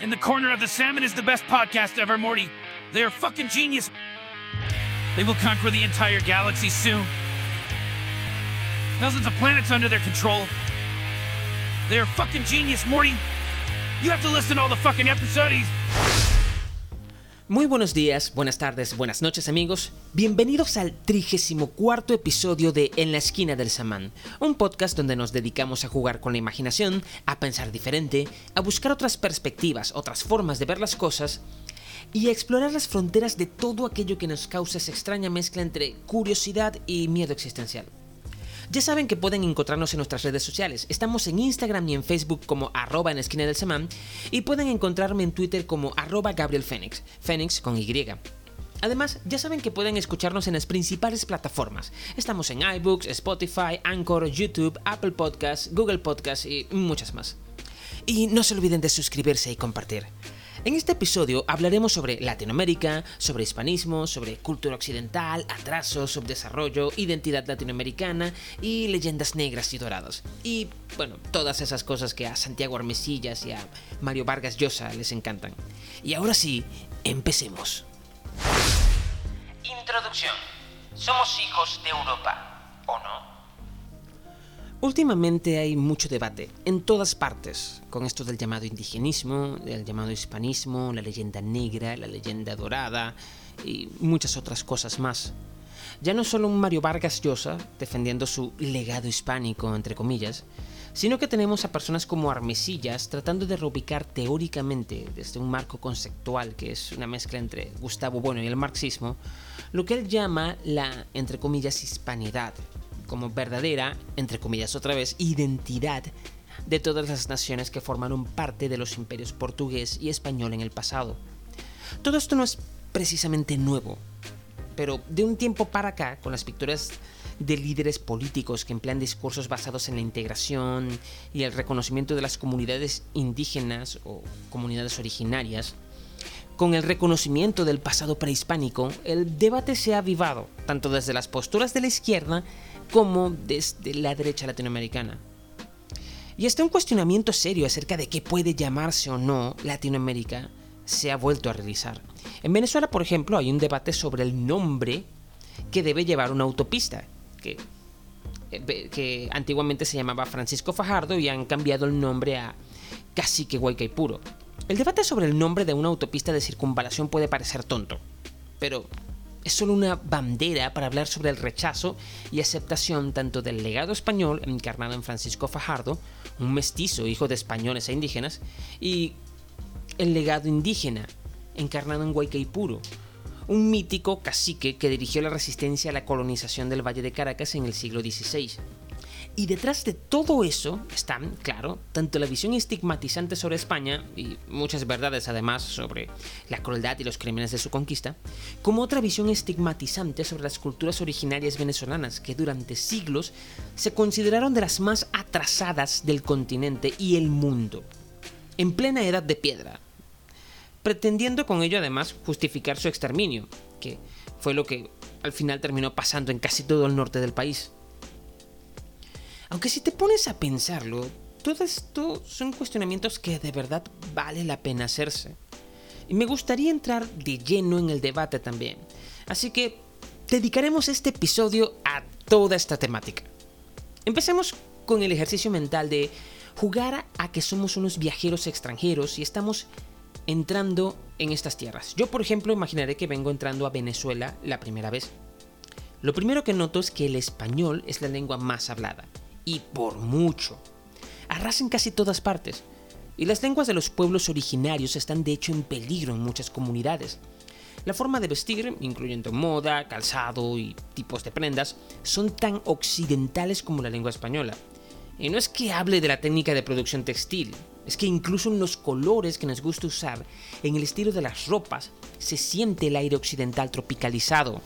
In the Corner of the Salmon is the best podcast ever, Morty. They are fucking genius. They will conquer the entire galaxy soon. Thousands of planets under their control. They are fucking genius, Morty. You have to listen to all the fucking episodes. Muy buenos días, buenas tardes, buenas noches amigos. Bienvenidos al 34 episodio de En la esquina del samán, un podcast donde nos dedicamos a jugar con la imaginación, a pensar diferente, a buscar otras perspectivas, otras formas de ver las cosas y a explorar las fronteras de todo aquello que nos causa esa extraña mezcla entre curiosidad y miedo existencial. Ya saben que pueden encontrarnos en nuestras redes sociales. Estamos en Instagram y en Facebook como arroba en esquina del semán y pueden encontrarme en Twitter como arroba Gabriel Fénix, Fénix con Y. Además, ya saben que pueden escucharnos en las principales plataformas. Estamos en iBooks, Spotify, Anchor, YouTube, Apple Podcasts, Google Podcasts y muchas más. Y no se olviden de suscribirse y compartir. En este episodio hablaremos sobre Latinoamérica, sobre hispanismo, sobre cultura occidental, atraso, subdesarrollo, identidad latinoamericana y leyendas negras y doradas. Y bueno, todas esas cosas que a Santiago Armesillas y a Mario Vargas Llosa les encantan. Y ahora sí, empecemos. Introducción. Somos hijos de Europa, ¿o no? Últimamente hay mucho debate en todas partes con esto del llamado indigenismo, del llamado hispanismo, la leyenda negra, la leyenda dorada y muchas otras cosas más. Ya no solo un Mario Vargas Llosa defendiendo su legado hispánico, entre comillas, sino que tenemos a personas como Armesillas tratando de reubicar teóricamente, desde un marco conceptual que es una mezcla entre Gustavo Bueno y el marxismo, lo que él llama la, entre comillas, hispanidad, como verdadera, entre comillas otra vez, identidad de todas las naciones que formaron parte de los imperios portugués y español en el pasado. Todo esto no es precisamente nuevo, pero de un tiempo para acá, con las picturas de líderes políticos que emplean discursos basados en la integración y el reconocimiento de las comunidades indígenas o comunidades originarias, con el reconocimiento del pasado prehispánico, el debate se ha avivado, tanto desde las posturas de la izquierda como desde la derecha latinoamericana. Y hasta un cuestionamiento serio acerca de qué puede llamarse o no Latinoamérica se ha vuelto a realizar. En Venezuela, por ejemplo, hay un debate sobre el nombre que debe llevar una autopista, que, eh, que antiguamente se llamaba Francisco Fajardo y han cambiado el nombre a Cacique Guaycaipuro. El debate sobre el nombre de una autopista de circunvalación puede parecer tonto, pero es solo una bandera para hablar sobre el rechazo y aceptación tanto del legado español encarnado en Francisco Fajardo, un mestizo hijo de españoles e indígenas, y el legado indígena encarnado en Guaycaipuro, un mítico cacique que dirigió la resistencia a la colonización del Valle de Caracas en el siglo XVI. Y detrás de todo eso está, claro, tanto la visión estigmatizante sobre España, y muchas verdades además sobre la crueldad y los crímenes de su conquista, como otra visión estigmatizante sobre las culturas originarias venezolanas que durante siglos se consideraron de las más atrasadas del continente y el mundo, en plena edad de piedra, pretendiendo con ello además justificar su exterminio, que fue lo que al final terminó pasando en casi todo el norte del país. Aunque si te pones a pensarlo, todo esto son cuestionamientos que de verdad vale la pena hacerse. Y me gustaría entrar de lleno en el debate también. Así que dedicaremos este episodio a toda esta temática. Empecemos con el ejercicio mental de jugar a que somos unos viajeros extranjeros y estamos entrando en estas tierras. Yo, por ejemplo, imaginaré que vengo entrando a Venezuela la primera vez. Lo primero que noto es que el español es la lengua más hablada y por mucho. Arrasan casi todas partes, y las lenguas de los pueblos originarios están de hecho en peligro en muchas comunidades. La forma de vestir, incluyendo moda, calzado y tipos de prendas, son tan occidentales como la lengua española. Y no es que hable de la técnica de producción textil, es que incluso en los colores que nos gusta usar, en el estilo de las ropas, se siente el aire occidental tropicalizado.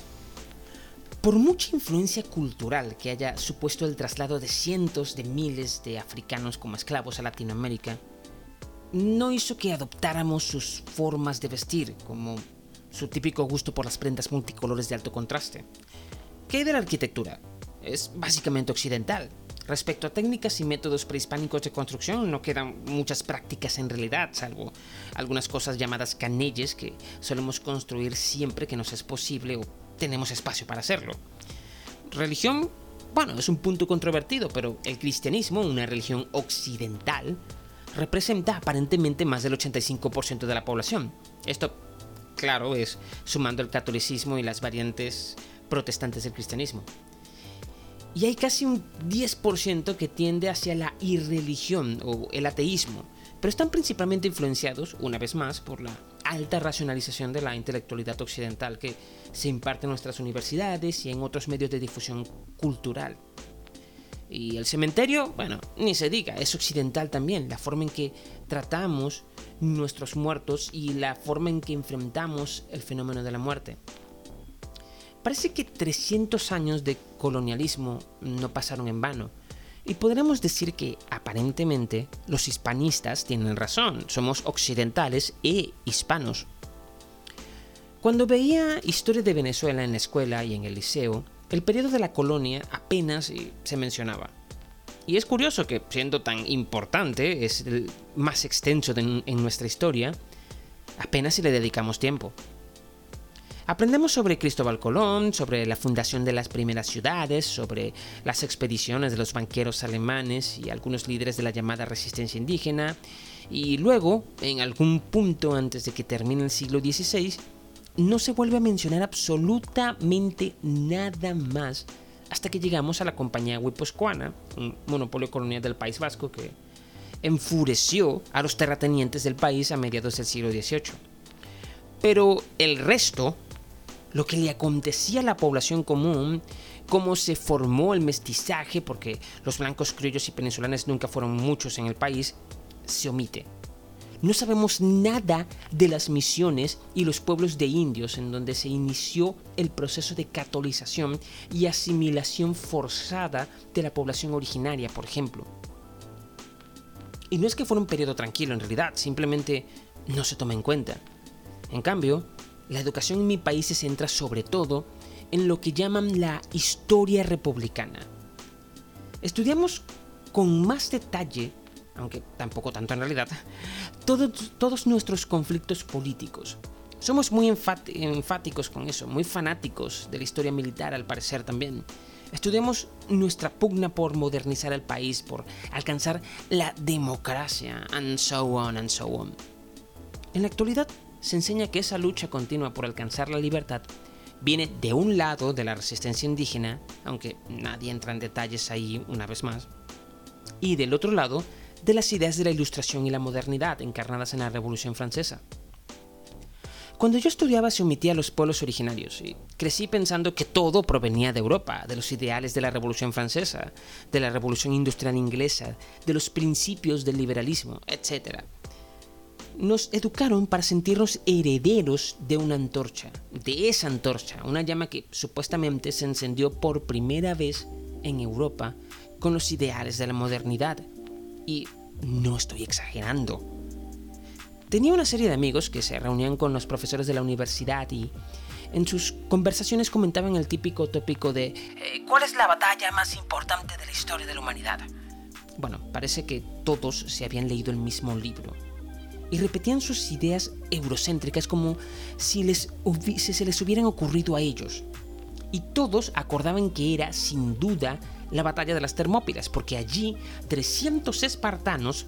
Por mucha influencia cultural que haya supuesto el traslado de cientos de miles de africanos como esclavos a Latinoamérica, no hizo que adoptáramos sus formas de vestir, como su típico gusto por las prendas multicolores de alto contraste. ¿Qué hay de la arquitectura? Es básicamente occidental. Respecto a técnicas y métodos prehispánicos de construcción, no quedan muchas prácticas en realidad, salvo algunas cosas llamadas canelles que solemos construir siempre que nos es posible o tenemos espacio para hacerlo. Religión, bueno, es un punto controvertido, pero el cristianismo, una religión occidental, representa aparentemente más del 85% de la población. Esto, claro, es sumando el catolicismo y las variantes protestantes del cristianismo y hay casi un 10% que tiende hacia la irreligión o el ateísmo, pero están principalmente influenciados, una vez más, por la alta racionalización de la intelectualidad occidental que se imparte en nuestras universidades y en otros medios de difusión cultural. Y el cementerio, bueno, ni se diga, es occidental también, la forma en que tratamos nuestros muertos y la forma en que enfrentamos el fenómeno de la muerte. Parece que 300 años de colonialismo no pasaron en vano. Y podríamos decir que, aparentemente, los hispanistas tienen razón, somos occidentales e hispanos. Cuando veía historia de Venezuela en la escuela y en el liceo, el periodo de la colonia apenas se mencionaba. Y es curioso que, siendo tan importante, es el más extenso en nuestra historia, apenas si le dedicamos tiempo. Aprendemos sobre Cristóbal Colón, sobre la fundación de las primeras ciudades, sobre las expediciones de los banqueros alemanes y algunos líderes de la llamada resistencia indígena, y luego, en algún punto antes de que termine el siglo XVI, no se vuelve a mencionar absolutamente nada más hasta que llegamos a la compañía Huiposcuana, un monopolio colonial del País Vasco que enfureció a los terratenientes del país a mediados del siglo XVIII. Pero el resto lo que le acontecía a la población común, cómo se formó el mestizaje, porque los blancos criollos y venezolanos nunca fueron muchos en el país, se omite. No sabemos nada de las misiones y los pueblos de indios en donde se inició el proceso de catolización y asimilación forzada de la población originaria, por ejemplo. Y no es que fuera un periodo tranquilo en realidad, simplemente no se toma en cuenta. En cambio, la educación en mi país se centra sobre todo en lo que llaman la historia republicana. Estudiamos con más detalle, aunque tampoco tanto en realidad, todos, todos nuestros conflictos políticos. Somos muy enfáticos con eso, muy fanáticos de la historia militar al parecer también. Estudiamos nuestra pugna por modernizar el país, por alcanzar la democracia, and so on and so on. En la actualidad se enseña que esa lucha continua por alcanzar la libertad viene de un lado de la resistencia indígena, aunque nadie entra en detalles ahí una vez más, y del otro lado de las ideas de la ilustración y la modernidad encarnadas en la Revolución Francesa. Cuando yo estudiaba se omitía los pueblos originarios y crecí pensando que todo provenía de Europa, de los ideales de la Revolución Francesa, de la Revolución Industrial Inglesa, de los principios del liberalismo, etc nos educaron para sentirnos herederos de una antorcha, de esa antorcha, una llama que supuestamente se encendió por primera vez en Europa con los ideales de la modernidad. Y no estoy exagerando. Tenía una serie de amigos que se reunían con los profesores de la universidad y en sus conversaciones comentaban el típico tópico de eh, ¿Cuál es la batalla más importante de la historia de la humanidad? Bueno, parece que todos se habían leído el mismo libro y repetían sus ideas eurocéntricas como si, les se les hubieran ocurrido a ellos. Y todos acordaban que era, sin duda, la batalla de las Termópilas, porque allí 300 espartanos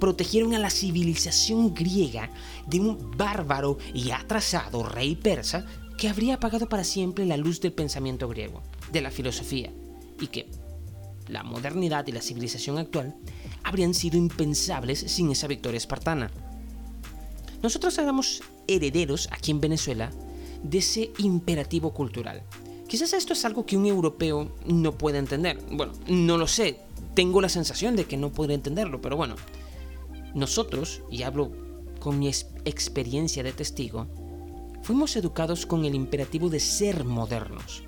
protegieron a la civilización griega de un bárbaro y atrasado rey persa que habría apagado para siempre la luz del pensamiento griego, de la filosofía, y que la modernidad y la civilización actual habrían sido impensables sin esa victoria espartana. Nosotros éramos herederos aquí en Venezuela de ese imperativo cultural. Quizás esto es algo que un europeo no puede entender. Bueno, no lo sé. Tengo la sensación de que no puede entenderlo, pero bueno. Nosotros, y hablo con mi experiencia de testigo, fuimos educados con el imperativo de ser modernos.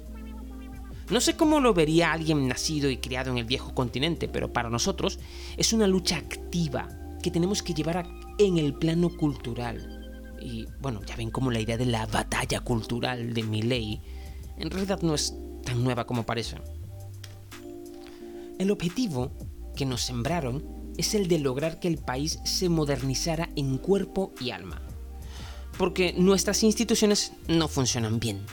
No sé cómo lo vería alguien nacido y criado en el viejo continente, pero para nosotros es una lucha activa que tenemos que llevar en el plano cultural. Y bueno, ya ven cómo la idea de la batalla cultural de ley en realidad no es tan nueva como parece. El objetivo que nos sembraron es el de lograr que el país se modernizara en cuerpo y alma. Porque nuestras instituciones no funcionan bien.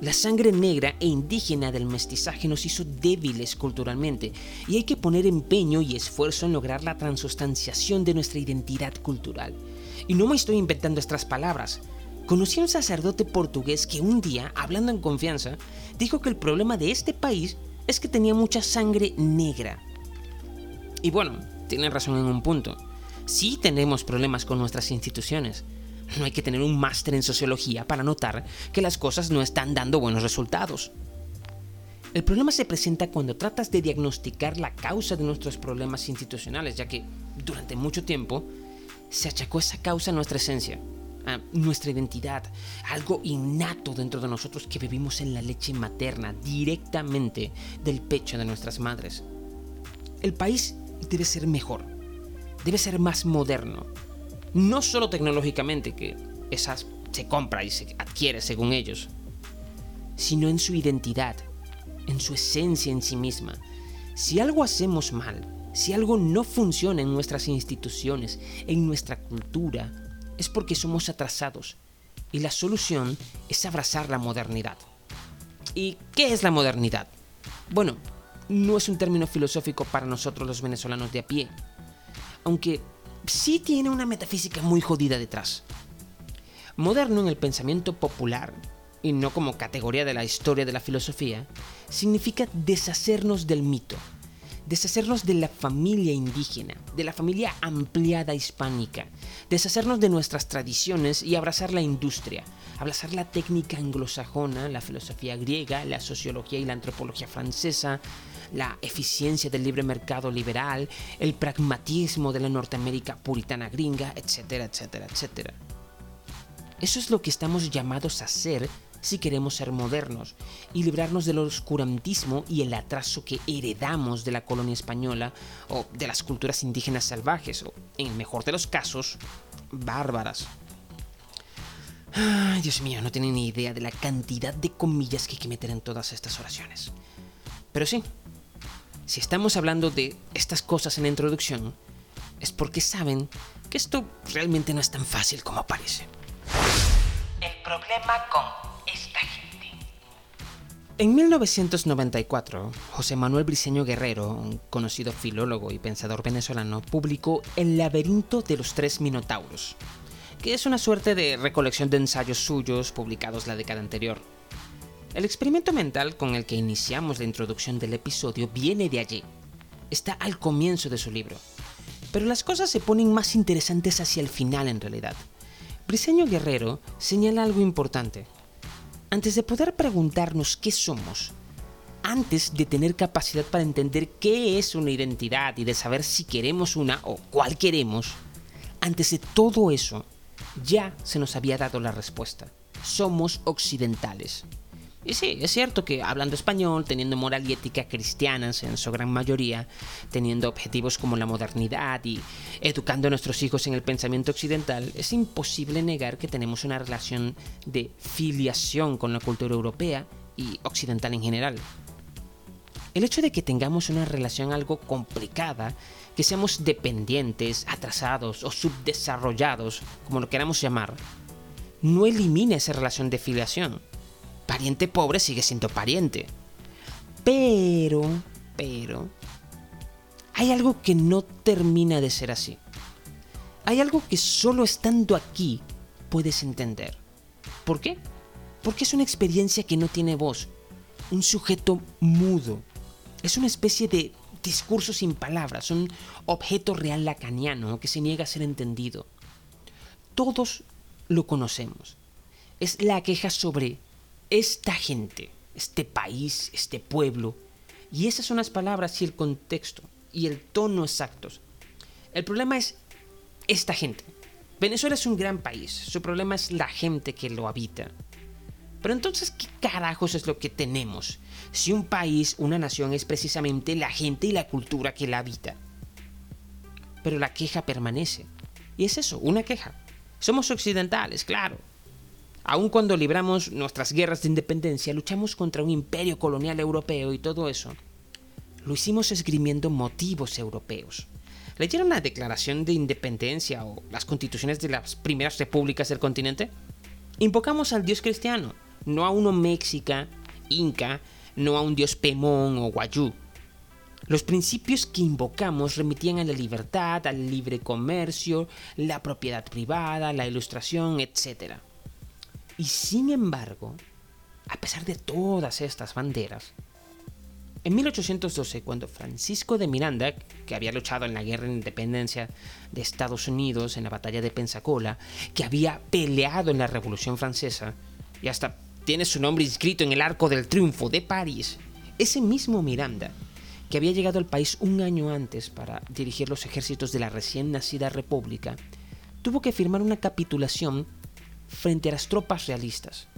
La sangre negra e indígena del mestizaje nos hizo débiles culturalmente y hay que poner empeño y esfuerzo en lograr la transustanciación de nuestra identidad cultural. Y no me estoy inventando estas palabras. Conocí a un sacerdote portugués que un día, hablando en confianza, dijo que el problema de este país es que tenía mucha sangre negra. Y bueno, tiene razón en un punto. Sí tenemos problemas con nuestras instituciones. No hay que tener un máster en sociología para notar que las cosas no están dando buenos resultados. El problema se presenta cuando tratas de diagnosticar la causa de nuestros problemas institucionales, ya que durante mucho tiempo se achacó esa causa a nuestra esencia, nuestra identidad, algo innato dentro de nosotros que vivimos en la leche materna, directamente del pecho de nuestras madres. El país debe ser mejor, debe ser más moderno, no solo tecnológicamente, que esas se compra y se adquiere según ellos, sino en su identidad, en su esencia en sí misma. Si algo hacemos mal, si algo no funciona en nuestras instituciones, en nuestra cultura, es porque somos atrasados. Y la solución es abrazar la modernidad. ¿Y qué es la modernidad? Bueno, no es un término filosófico para nosotros los venezolanos de a pie, aunque sí tiene una metafísica muy jodida detrás. Moderno en el pensamiento popular, y no como categoría de la historia de la filosofía, significa deshacernos del mito, deshacernos de la familia indígena, de la familia ampliada hispánica, deshacernos de nuestras tradiciones y abrazar la industria, abrazar la técnica anglosajona, la filosofía griega, la sociología y la antropología francesa, la eficiencia del libre mercado liberal, el pragmatismo de la Norteamérica puritana gringa, etcétera, etcétera, etcétera. Eso es lo que estamos llamados a hacer si queremos ser modernos y librarnos del oscurantismo y el atraso que heredamos de la colonia española o de las culturas indígenas salvajes o, en el mejor de los casos, bárbaras. Ay, Dios mío, no tienen ni idea de la cantidad de comillas que hay que meter en todas estas oraciones. Pero sí, si estamos hablando de estas cosas en la introducción, es porque saben que esto realmente no es tan fácil como parece. El problema con esta gente. En 1994, José Manuel Briceño Guerrero, un conocido filólogo y pensador venezolano, publicó El laberinto de los tres minotauros, que es una suerte de recolección de ensayos suyos publicados la década anterior. El experimento mental con el que iniciamos la introducción del episodio viene de allí. Está al comienzo de su libro. Pero las cosas se ponen más interesantes hacia el final en realidad. Briseño Guerrero señala algo importante. Antes de poder preguntarnos qué somos, antes de tener capacidad para entender qué es una identidad y de saber si queremos una o cuál queremos, antes de todo eso, ya se nos había dado la respuesta. Somos occidentales. Y sí, es cierto que hablando español, teniendo moral y ética cristianas en su gran mayoría, teniendo objetivos como la modernidad y educando a nuestros hijos en el pensamiento occidental, es imposible negar que tenemos una relación de filiación con la cultura europea y occidental en general. El hecho de que tengamos una relación algo complicada, que seamos dependientes, atrasados o subdesarrollados, como lo queramos llamar, no elimina esa relación de filiación pariente pobre sigue siendo pariente. Pero, pero, hay algo que no termina de ser así. Hay algo que solo estando aquí puedes entender. ¿Por qué? Porque es una experiencia que no tiene voz, un sujeto mudo. Es una especie de discurso sin palabras, un objeto real lacaniano que se niega a ser entendido. Todos lo conocemos. Es la queja sobre esta gente, este país, este pueblo. Y esas son las palabras y el contexto y el tono exactos. El problema es esta gente. Venezuela es un gran país, su problema es la gente que lo habita. Pero entonces, ¿qué carajos es lo que tenemos? Si un país, una nación es precisamente la gente y la cultura que la habita. Pero la queja permanece. Y es eso, una queja. Somos occidentales, claro. Aun cuando libramos nuestras guerras de independencia, luchamos contra un imperio colonial europeo y todo eso. lo hicimos esgrimiendo motivos europeos. ¿Leyeron la Declaración de Independencia o las constituciones de las primeras repúblicas del continente? Invocamos al dios cristiano, no a uno mexica, inca, no a un dios pemón o guayú. Los principios que invocamos remitían a la libertad, al libre comercio, la propiedad privada, la ilustración, etc. Y sin embargo, a pesar de todas estas banderas, en 1812, cuando Francisco de Miranda, que había luchado en la guerra de independencia de Estados Unidos en la batalla de Pensacola, que había peleado en la Revolución Francesa, y hasta tiene su nombre inscrito en el Arco del Triunfo de París, ese mismo Miranda que había llegado al país un año antes para dirigir los ejércitos de la recién nacida república, tuvo que firmar una capitulación frente a las tropas realistas.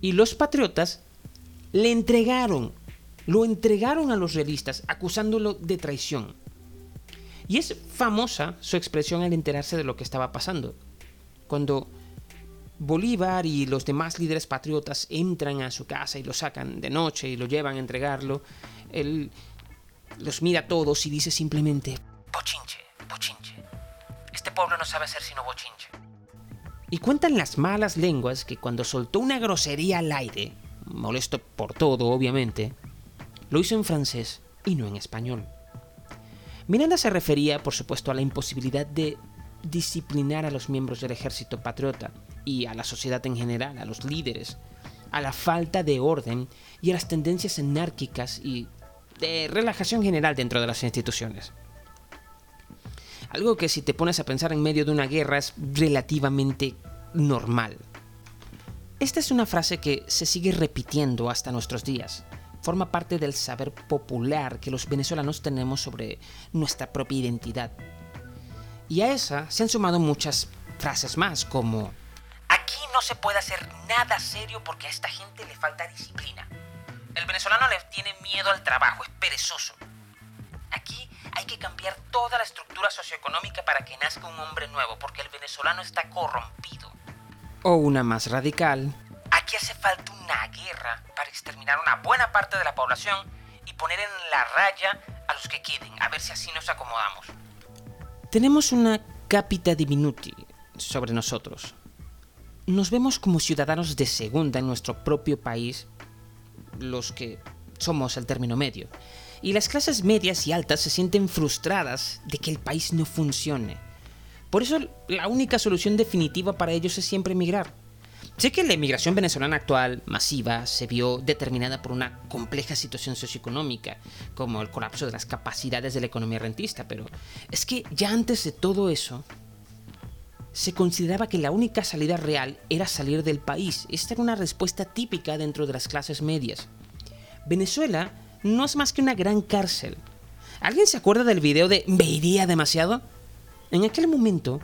Y los patriotas le entregaron, lo entregaron a los realistas, acusándolo de traición. Y es famosa su expresión al enterarse de lo que estaba pasando. Cuando Bolívar y los demás líderes patriotas entran a su casa y lo sacan de noche y lo llevan a entregarlo, él los mira a todos y dice simplemente, Bochinche, bochinche. Este pueblo no sabe ser sino bochinche. Y cuentan las malas lenguas que cuando soltó una grosería al aire, molesto por todo, obviamente, lo hizo en francés y no en español. Miranda se refería, por supuesto, a la imposibilidad de disciplinar a los miembros del ejército patriota y a la sociedad en general, a los líderes, a la falta de orden y a las tendencias anárquicas y de relajación general dentro de las instituciones. Algo que si te pones a pensar en medio de una guerra es relativamente normal. Esta es una frase que se sigue repitiendo hasta nuestros días. Forma parte del saber popular que los venezolanos tenemos sobre nuestra propia identidad. Y a esa se han sumado muchas frases más como Aquí no se puede hacer nada serio porque a esta gente le falta disciplina. El venezolano le tiene miedo al trabajo, es perezoso. Aquí hay que cambiar toda la estructura socioeconómica para que nazca un hombre nuevo, porque el venezolano está corrompido. o una más radical, Aquí hace falta una guerra para exterminar una buena parte de la población y poner en la raya a los que queden, a ver si así nos acomodamos. Tenemos una capita diminuti sobre nosotros. Nos vemos como ciudadanos de segunda en nuestro propio país, los que somos el término medio. Y las clases medias y altas se sienten frustradas de que el país no funcione. Por eso la única solución definitiva para ellos es siempre emigrar. Sé que la emigración venezolana actual, masiva, se vio determinada por una compleja situación socioeconómica, como el colapso de las capacidades de la economía rentista, pero es que ya antes de todo eso, se consideraba que la única salida real era salir del país. Esta era una respuesta típica dentro de las clases medias. Venezuela no es más que una gran cárcel. ¿Alguien se acuerda del video de Me iría demasiado? En aquel momento,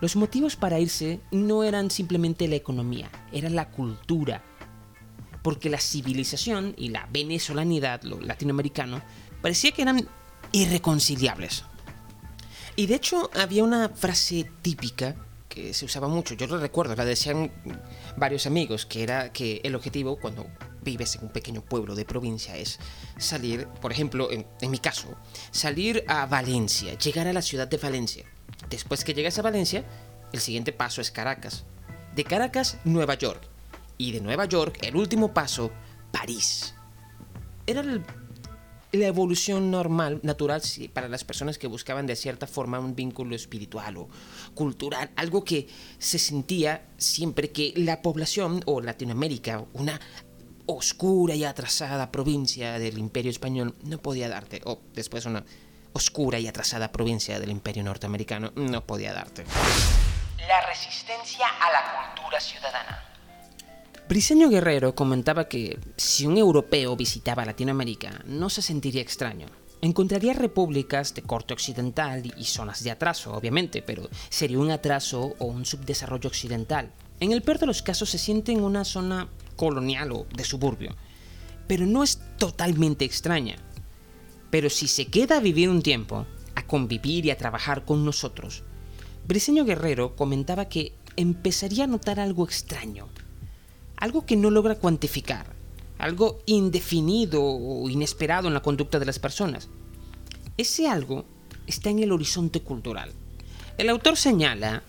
los motivos para irse no eran simplemente la economía, era la cultura. Porque la civilización y la venezolanidad, lo latinoamericano, parecía que eran irreconciliables. Y de hecho había una frase típica que se usaba mucho, yo lo recuerdo, la decían varios amigos, que era que el objetivo cuando vives en un pequeño pueblo de provincia es salir, por ejemplo, en, mi caso, salir a Valencia, llegar a la ciudad de Valencia. Después que llegas a Valencia, el siguiente paso es Caracas. De Caracas, Nueva York. Y de Nueva York, el último paso, París. Era la evolución normal, natural, para las personas que buscaban de cierta forma un vínculo espiritual o cultural, algo que se sentía siempre que la población o Latinoamérica, una oscura y atrasada provincia del Imperio Español, no podía darte, o después una oscura y atrasada provincia del Imperio Norteamericano, no podía darte. La resistencia a la cultura ciudadana. Briseño Guerrero comentaba que si un europeo visitaba Latinoamérica no se sentiría extraño. Encontraría repúblicas de corte occidental y zonas de atraso, obviamente, pero sería un atraso o un subdesarrollo occidental. En el peor de los casos se siente en una zona colonial o de suburbio, pero no es totalmente extraña. Pero si se queda a vivir un tiempo, a convivir y a trabajar con nosotros, Briseño Guerrero comentaba que empezaría a notar algo extraño, algo que no logra cuantificar, algo indefinido o inesperado en la conducta de las personas. Ese algo está en el horizonte cultural. El autor señala,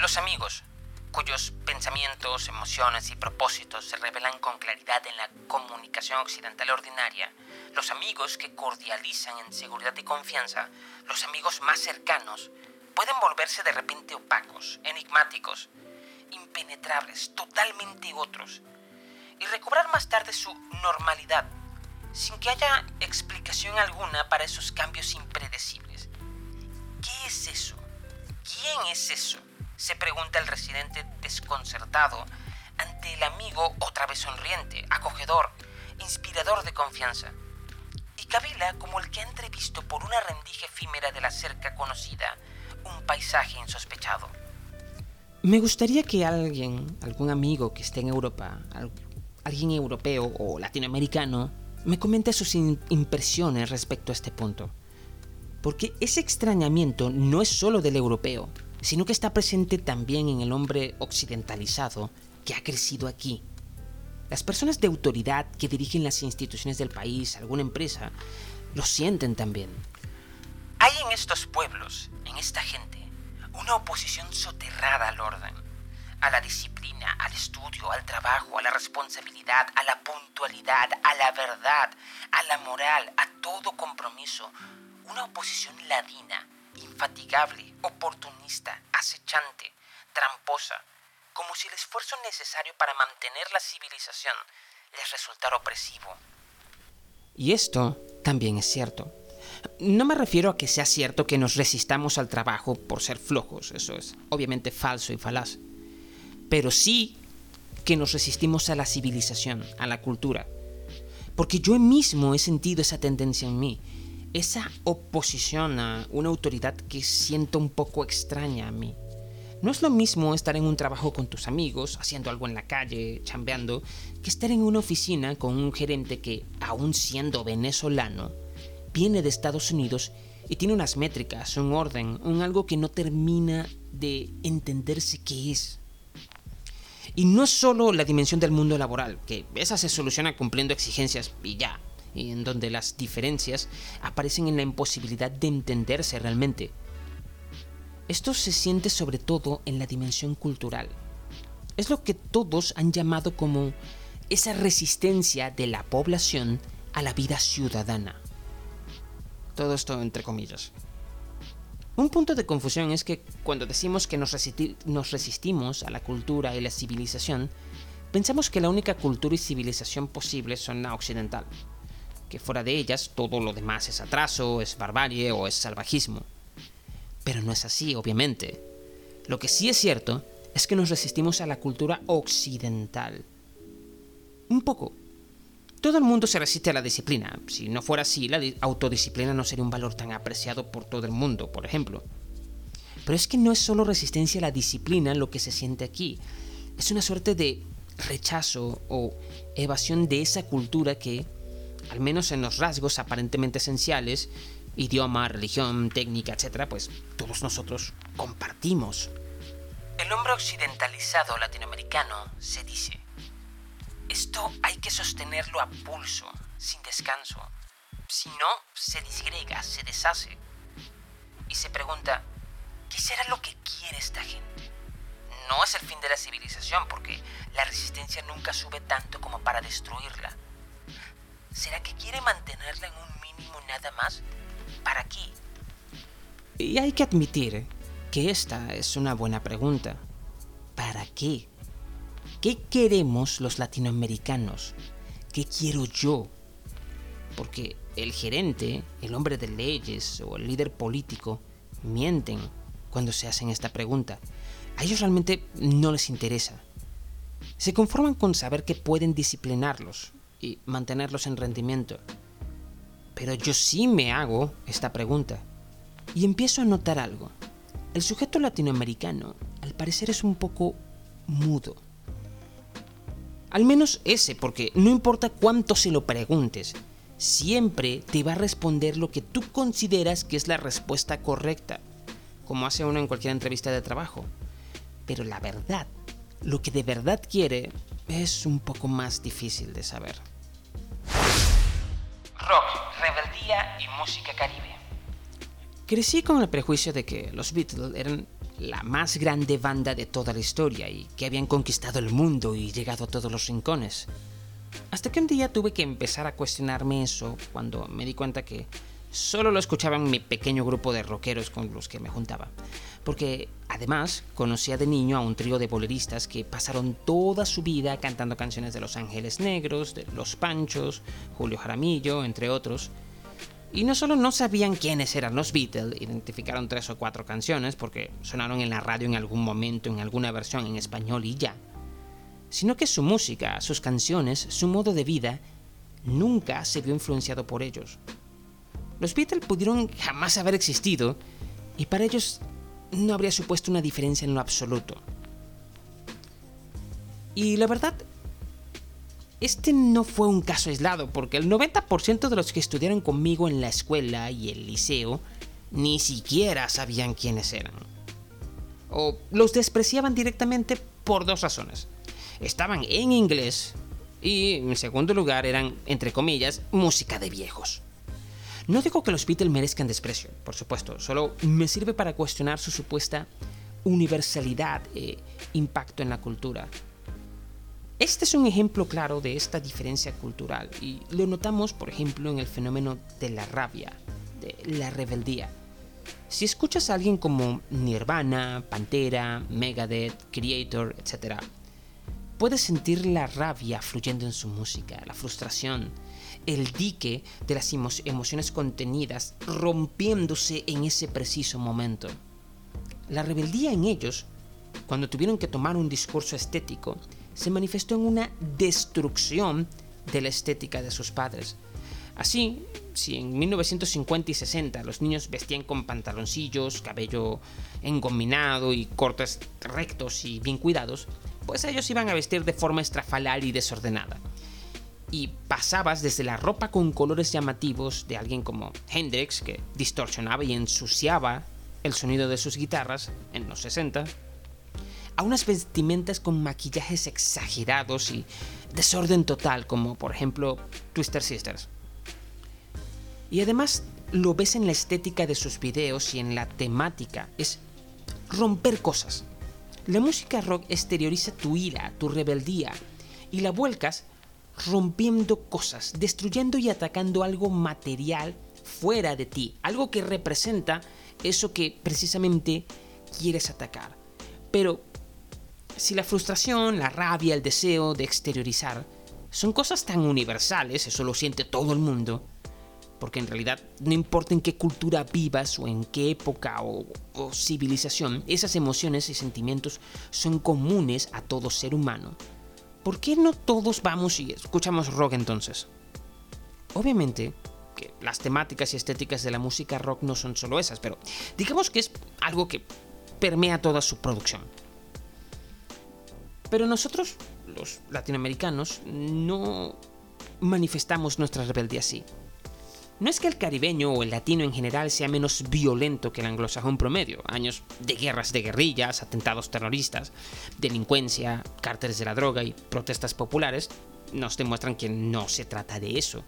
los amigos, cuyos pensamientos, emociones y propósitos se revelan con claridad en la comunicación occidental ordinaria, los amigos que cordializan en seguridad y confianza, los amigos más cercanos, pueden volverse de repente opacos, enigmáticos, impenetrables, totalmente otros, y recobrar más tarde su normalidad, sin que haya explicación alguna para esos cambios impredecibles. ¿Qué es eso? ¿Quién es eso? Se pregunta el residente desconcertado ante el amigo otra vez sonriente, acogedor, inspirador de confianza. Y Kabila como el que ha entrevisto por una rendija efímera de la cerca conocida un paisaje insospechado. Me gustaría que alguien, algún amigo que esté en Europa, alguien europeo o latinoamericano, me comente sus impresiones respecto a este punto. Porque ese extrañamiento no es solo del europeo, sino que está presente también en el hombre occidentalizado que ha crecido aquí. Las personas de autoridad que dirigen las instituciones del país, alguna empresa, lo sienten también. Hay en estos pueblos, en esta gente, una oposición soterrada al orden, a la disciplina, al estudio, al trabajo, a la responsabilidad, a la puntualidad, a la verdad, a la moral, a todo compromiso. Una oposición ladina infatigable, oportunista, acechante, tramposa, como si el esfuerzo necesario para mantener la civilización les resultara opresivo. Y esto también es cierto. No me refiero a que sea cierto que nos resistamos al trabajo por ser flojos, eso es obviamente falso y falaz, pero sí que nos resistimos a la civilización, a la cultura, porque yo mismo he sentido esa tendencia en mí esa oposición a una autoridad que siento un poco extraña a mí. No es lo mismo estar en un trabajo con tus amigos, haciendo algo en la calle, chambeando, que estar en una oficina con un gerente que, aun siendo venezolano, viene de Estados Unidos y tiene unas métricas, un orden, un algo que no termina de entenderse qué es. Y no es solo la dimensión del mundo laboral, que esa se soluciona cumpliendo exigencias y ya, en donde las diferencias aparecen en la imposibilidad de entenderse realmente. Esto se siente sobre todo en la dimensión cultural. Es lo que todos han llamado como esa resistencia de la población a la vida ciudadana. Todo esto entre comillas. Un punto de confusión es que cuando decimos que nos, nos, resistimos a la cultura y la civilización, pensamos que la única cultura y civilización posible son la occidental, que fuera de ellas todo lo demás es atraso, es barbarie o es salvajismo. Pero no es así, obviamente. Lo que sí es cierto es que nos resistimos a la cultura occidental. Un poco. Todo el mundo se resiste a la disciplina. Si no fuera así, la autodisciplina no sería un valor tan apreciado por todo el mundo, por ejemplo. Pero es que no es solo resistencia a la disciplina lo que se siente aquí. Es una suerte de rechazo o evasión de esa cultura que, al menos en los rasgos aparentemente esenciales, idioma, religión, técnica, etc., pues todos nosotros compartimos. El hombre occidentalizado latinoamericano se dice, esto hay que sostenerlo a pulso, sin descanso. Si no, se disgrega, se deshace. Y se pregunta, ¿qué será lo que quiere esta gente? No es el fin de la civilización, porque la resistencia nunca sube tanto como para destruirla. ¿Será que quiere mantenerla en un mínimo nada más? ¿Para qué? Y hay que admitir que esta es una buena pregunta. ¿Para qué? ¿Qué queremos los latinoamericanos? ¿Qué quiero yo? Porque el gerente, el hombre de leyes o el líder político mienten cuando se hacen esta pregunta. A ellos realmente no les interesa. Se conforman con saber que pueden disciplinarlos, y mantenerlos en rendimiento. Pero yo sí me hago esta pregunta y empiezo a notar algo. El sujeto latinoamericano al parecer es un poco mudo. Al menos ese, porque no importa cuánto se lo preguntes, siempre te va a responder lo que tú consideras que es la respuesta correcta, como hace uno en cualquier entrevista de trabajo. Pero la verdad, lo que de verdad quiere, es un poco más difícil de saber. Rock, rebeldía y música caribe. Crecí con el prejuicio de que los Beatles eran la más grande banda de toda la historia y que habían conquistado el mundo y llegado a todos los rincones. Hasta que un día tuve que empezar a cuestionarme eso cuando me di cuenta que solo lo escuchaban mi pequeño grupo de rockeros con los que me juntaba. Porque además conocía de niño a un trío de boleristas que pasaron toda su vida cantando canciones de Los Ángeles Negros, de Los Panchos, Julio Jaramillo, entre otros. Y no solo no sabían quiénes eran los Beatles, identificaron tres o cuatro canciones porque sonaron en la radio en algún momento, en alguna versión en español y ya, sino que su música, sus canciones, su modo de vida, nunca se vio influenciado por ellos. Los Beatles pudieron jamás haber existido y para ellos no habría supuesto una diferencia en lo absoluto. Y la verdad, este no fue un caso aislado, porque el 90% de los que estudiaron conmigo en la escuela y el liceo ni siquiera sabían quiénes eran. O los despreciaban directamente por dos razones. Estaban en inglés y, en segundo lugar, eran, entre comillas, música de viejos. No digo que los Beatles merezcan desprecio, por supuesto, solo me sirve para cuestionar su supuesta universalidad e impacto en la cultura. Este es un ejemplo claro de esta diferencia cultural y lo notamos, por ejemplo, en el fenómeno de la rabia, de la rebeldía. Si escuchas a alguien como Nirvana, Pantera, Megadeth, Creator, etc., puedes sentir la rabia fluyendo en su música, la frustración, el dique de las emociones contenidas rompiéndose en ese preciso momento. La rebeldía en ellos, cuando tuvieron que tomar un discurso estético, se manifestó en una destrucción de la estética de sus padres. Así, si en 1950 y 60 los niños vestían con pantaloncillos, cabello engominado y cortes rectos y bien cuidados, pues ellos iban a vestir de forma estrafalaria y desordenada y pasabas desde la ropa con colores llamativos de alguien como Hendrix, que distorsionaba y ensuciaba el sonido de sus guitarras en los 60, a unas vestimentas con maquillajes exagerados y desorden total, como por ejemplo Twister Sisters. Y además lo ves en la estética de sus videos y en la temática, es romper cosas. La música rock exterioriza tu ira, tu rebeldía, y la vuelcas rompiendo cosas, destruyendo y atacando algo material fuera de ti, algo que representa eso que precisamente quieres atacar. Pero si la frustración, la rabia, el deseo de exteriorizar son cosas tan universales, eso lo siente todo el mundo, porque en realidad no importa en qué cultura vivas o en qué época o, o, civilización, esas emociones y sentimientos son comunes a todo ser humano. ¿Por qué no todos vamos y escuchamos rock entonces? Obviamente que las temáticas y estéticas de la música rock no son solo esas, pero digamos que es algo que permea toda su producción. Pero nosotros, los latinoamericanos, no manifestamos nuestra rebeldía así. No es que el caribeño o el latino en general sea menos violento que el anglosajón promedio. Años de guerras de guerrillas, atentados terroristas, delincuencia, cárteles de la droga y protestas populares nos demuestran que no se trata de eso.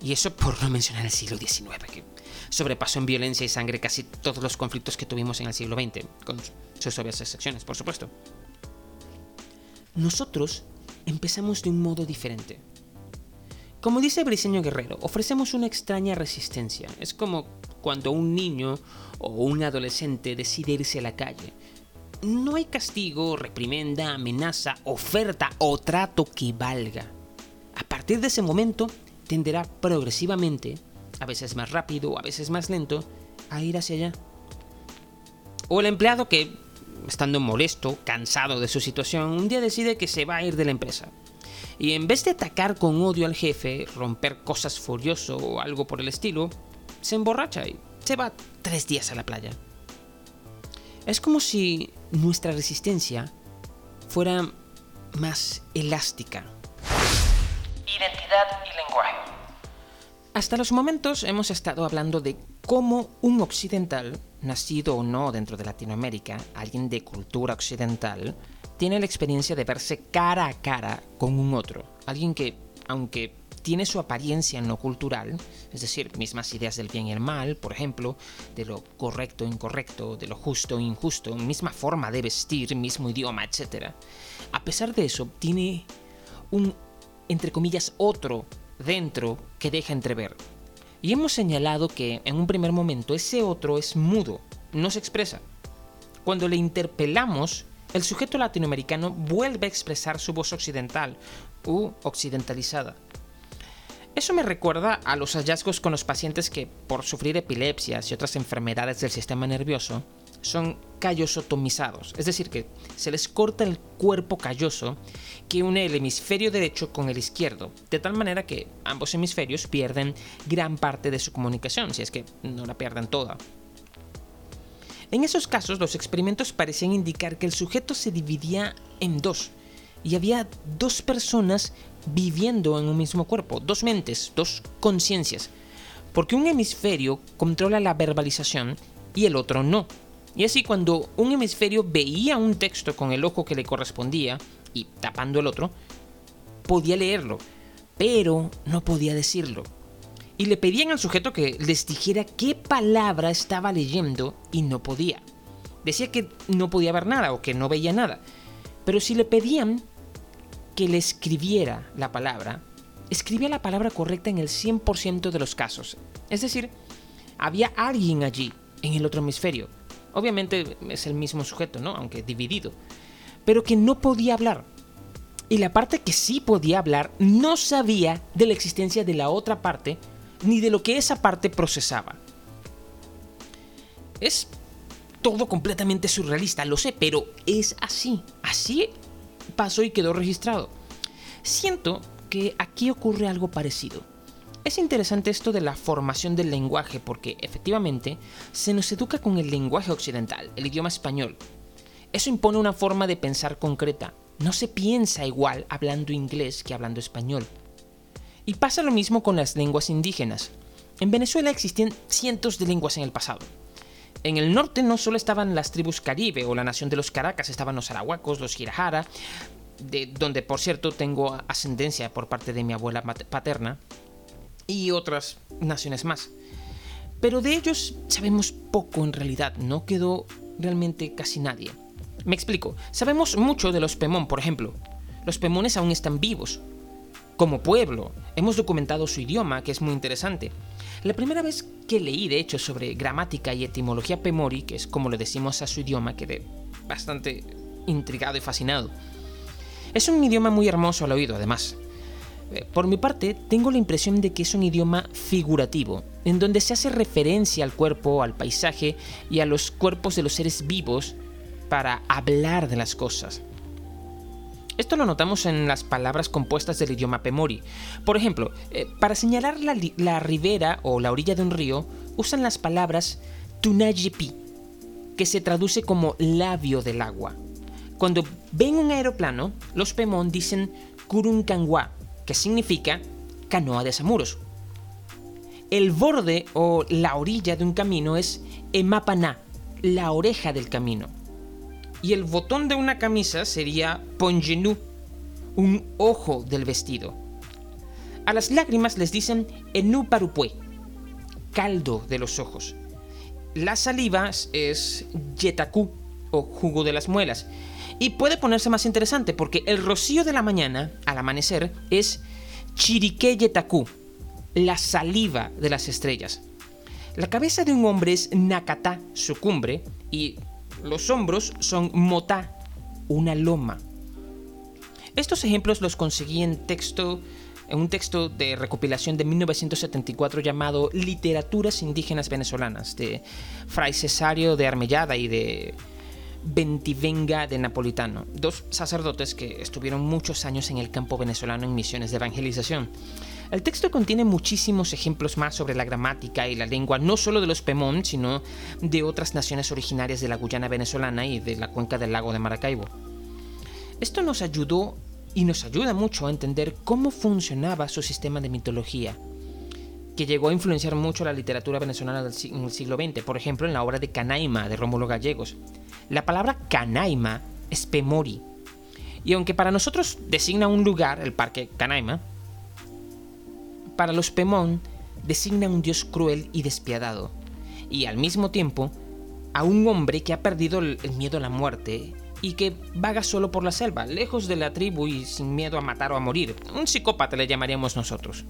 Y eso por no mencionar el siglo XIX, que sobrepasó en violencia y sangre casi todos los conflictos que tuvimos en el siglo XX, con sus obvias excepciones, por supuesto. Nosotros empezamos de un modo diferente. Como dice Briseño Guerrero, ofrecemos una extraña resistencia. Es como cuando un niño o un adolescente decide irse a la calle. No hay castigo, reprimenda, amenaza, oferta o trato que valga. A partir de ese momento, tenderá progresivamente, a veces más rápido, a veces más lento, a ir hacia allá. O el empleado que, estando molesto, cansado de su situación, un día decide que se va a ir de la empresa y en vez de atacar con odio al jefe, romper cosas furioso o algo por el estilo, se emborracha y se va tres días a la playa. Es como si nuestra resistencia fuera más elástica. Hasta los momentos hemos estado hablando de cómo un occidental, nacido o no dentro de Latinoamérica, alguien de cultura occidental, tiene la experiencia de verse cara a cara con un otro. Alguien que, aunque tiene su apariencia en lo cultural, es decir, mismas ideas del bien y el mal, por ejemplo, de lo correcto e incorrecto, de lo justo e injusto, misma forma de vestir, mismo idioma, etc. A pesar de eso, tiene un, entre comillas, otro dentro que deja entrever. Y hemos señalado que en un primer momento ese otro es mudo, no se expresa. Cuando le interpelamos, el sujeto latinoamericano vuelve a expresar su voz occidental u occidentalizada. Eso me recuerda a los hallazgos con los pacientes que, por sufrir epilepsias y otras enfermedades del sistema nervioso, son callosotomizados, es decir, que se les corta el cuerpo calloso que une el hemisferio derecho con el izquierdo, de tal manera que ambos hemisferios pierden gran parte de su comunicación, si es que no la pierden toda. En esos casos, los experimentos parecían indicar que el sujeto se dividía en dos, y había dos personas viviendo en un mismo cuerpo, dos mentes, dos conciencias, porque un hemisferio controla la verbalización y el otro no. Y así cuando un hemisferio veía un texto con el ojo que le correspondía y tapando el otro, podía leerlo, pero no podía decirlo. Y le pedían al sujeto que les dijera qué palabra estaba leyendo y no podía. Decía que no podía ver nada o que no veía nada. Pero si le pedían que le escribiera la palabra, escribía la palabra correcta en el 100% de los casos. Es decir, había alguien allí, en el otro hemisferio, Obviamente es el mismo sujeto, ¿no? Aunque dividido. Pero que no podía hablar. Y la parte que sí podía hablar no sabía de la existencia de la otra parte ni de lo que esa parte procesaba. Es todo completamente surrealista, lo sé, pero es así. Así pasó y quedó registrado. Siento que aquí ocurre algo parecido. Es interesante esto de la formación del lenguaje porque efectivamente se nos educa con el lenguaje occidental, el idioma español. Eso impone una forma de pensar concreta. No se piensa igual hablando inglés que hablando español. Y pasa lo mismo con las lenguas indígenas. En Venezuela existían cientos de lenguas en el pasado. En el norte no solo estaban las tribus caribe o la nación de los Caracas, estaban los arahuacos, los girajara, de donde por cierto tengo ascendencia por parte de mi abuela paterna, y otras naciones más. Pero de ellos sabemos poco en realidad, no quedó realmente casi nadie. Me explico, sabemos mucho de los Pemón, por ejemplo. Los Pemones aún están vivos. Como pueblo, hemos documentado su idioma, que es muy interesante. La primera vez que leí, de hecho, sobre gramática y etimología Pemori, que es como le decimos a su idioma, quedé bastante intrigado y fascinado. Es un idioma muy hermoso al oído, además. Eh, por mi parte, tengo la impresión de que es un idioma figurativo, en donde se hace referencia al cuerpo, al paisaje y a los cuerpos de los seres vivos para hablar de las cosas. Esto lo notamos en las palabras compuestas del idioma Pemori. Por ejemplo, eh, para señalar la, ribera o la orilla de un río, usan las palabras Tunayepi, que se traduce como labio del agua. Cuando ven un aeroplano, los Pemón dicen Kurunkanwa, que significa canoa de Samuros. El borde o la orilla de un camino es emapaná, la oreja del camino. Y el botón de una camisa sería ponjenú, un ojo del vestido. A las lágrimas les dicen enú parupue, caldo de los ojos. Las salivas es yetacú o jugo de las muelas. Y puede ponerse más interesante porque el rocío de la mañana, al amanecer, es Chiriqueyetaku, la saliva de las estrellas. La cabeza de un hombre es Nakata, su cumbre, y los hombros son Mota, una loma. Estos ejemplos los conseguí en texto en un texto de recopilación de 1974 llamado Literaturas Indígenas Venezolanas, de Fray Cesario de Armellada y de Bentivenga de Napolitano, dos sacerdotes que estuvieron muchos años en el campo venezolano en misiones de evangelización. El texto contiene muchísimos ejemplos más sobre la gramática y la lengua, no solo de los Pemón, sino de otras naciones originarias de la Guyana venezolana y de la cuenca del lago de Maracaibo. Esto nos ayudó y nos ayuda mucho a entender cómo funcionaba su sistema de mitología, que llegó a influenciar mucho la literatura venezolana en el siglo XX, por ejemplo en la obra de Canaima de Rómulo Gallegos. La palabra Canaima es Pemori, y aunque para nosotros designa un lugar, el Parque Canaima, para los Pemón designa un dios cruel y despiadado, y al mismo tiempo a un hombre que ha perdido el miedo a la muerte y que vaga solo por la selva, lejos de la tribu y sin miedo a matar o a morir. Un psicópata le llamaríamos nosotros.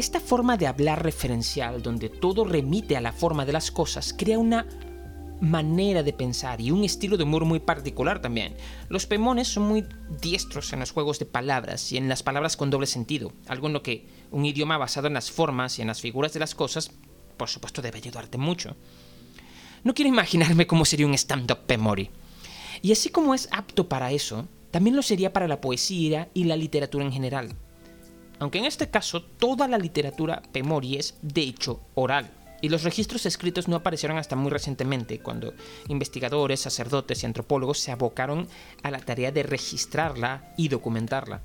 Esta forma de hablar referencial, donde todo remite a la forma de las cosas, crea una manera de pensar y un estilo de humor muy particular también. Los pemones son muy diestros en los juegos de palabras y en las palabras con doble sentido, algo en lo que un idioma basado en las formas y en las figuras de las cosas, por supuesto, debe ayudarte mucho. No quiero imaginarme cómo sería un stand-up Pemori. Y así como es apto para eso, también lo sería para la poesía y la literatura en general. Aunque en este caso toda la literatura Pemori es de hecho oral, y los registros escritos no aparecieron hasta muy recientemente, cuando investigadores, sacerdotes y antropólogos se abocaron a la tarea de registrarla y documentarla.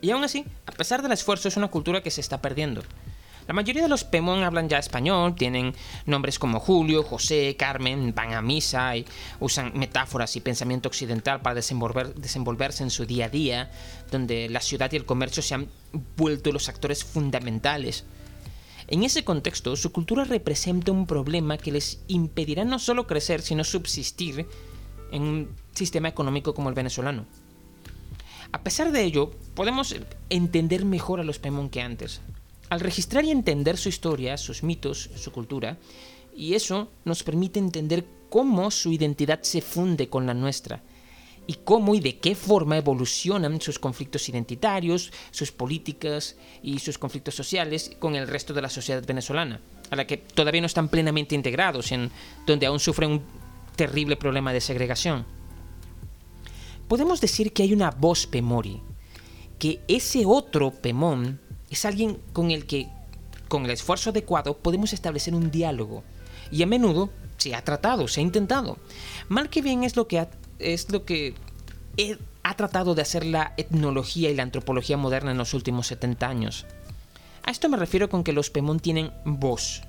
Y aún así, a pesar del esfuerzo, es una cultura que se está perdiendo. La mayoría de los Pemón hablan ya español, tienen nombres como Julio, José, Carmen, van a misa y usan metáforas y pensamiento occidental para desenvolverse en su día a día, donde la ciudad y el comercio se han vuelto los actores fundamentales. En ese contexto, su cultura representa un problema que les impedirá no solo crecer, sino subsistir en un sistema económico como el venezolano. A pesar de ello, podemos entender mejor a los Pemón que antes al registrar y entender su historia, sus mitos, su cultura, y eso nos permite entender cómo su identidad se funde con la nuestra, y cómo y de qué forma evolucionan sus conflictos identitarios, sus políticas y sus conflictos sociales con el resto de la sociedad venezolana, a la que todavía no están plenamente integrados, en donde aún sufren un terrible problema de segregación. Podemos decir que hay una voz Pemori, que ese otro Pemón es alguien con el que, con el esfuerzo adecuado, podemos establecer un diálogo. Y a menudo se ha tratado, se ha intentado. Mal que bien es lo que ha, es lo que ha tratado de hacer la etnología y la antropología moderna en los últimos 70 años. A esto me refiero con que los Pemón tienen voz.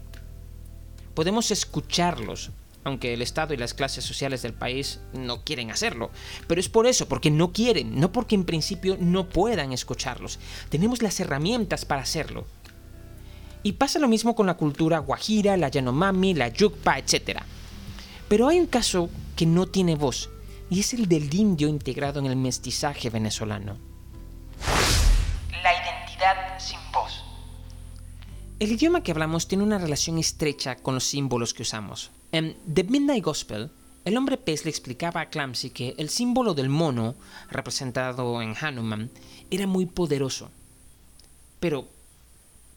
Podemos escucharlos, aunque el Estado y las clases sociales del país no quieren hacerlo. Pero es por eso, porque no quieren, no porque en principio no puedan escucharlos. Tenemos las herramientas para hacerlo. Y pasa lo mismo con la cultura guajira, la yanomami, la yukpa, etc. Pero hay un caso que no tiene voz, y es el del indio integrado en el mestizaje venezolano. El idioma que hablamos tiene una relación estrecha con los símbolos que usamos. En The Midnight Gospel, el hombre pez le explicaba a Clamsy que el símbolo del mono, representado en Hanuman, era muy poderoso, pero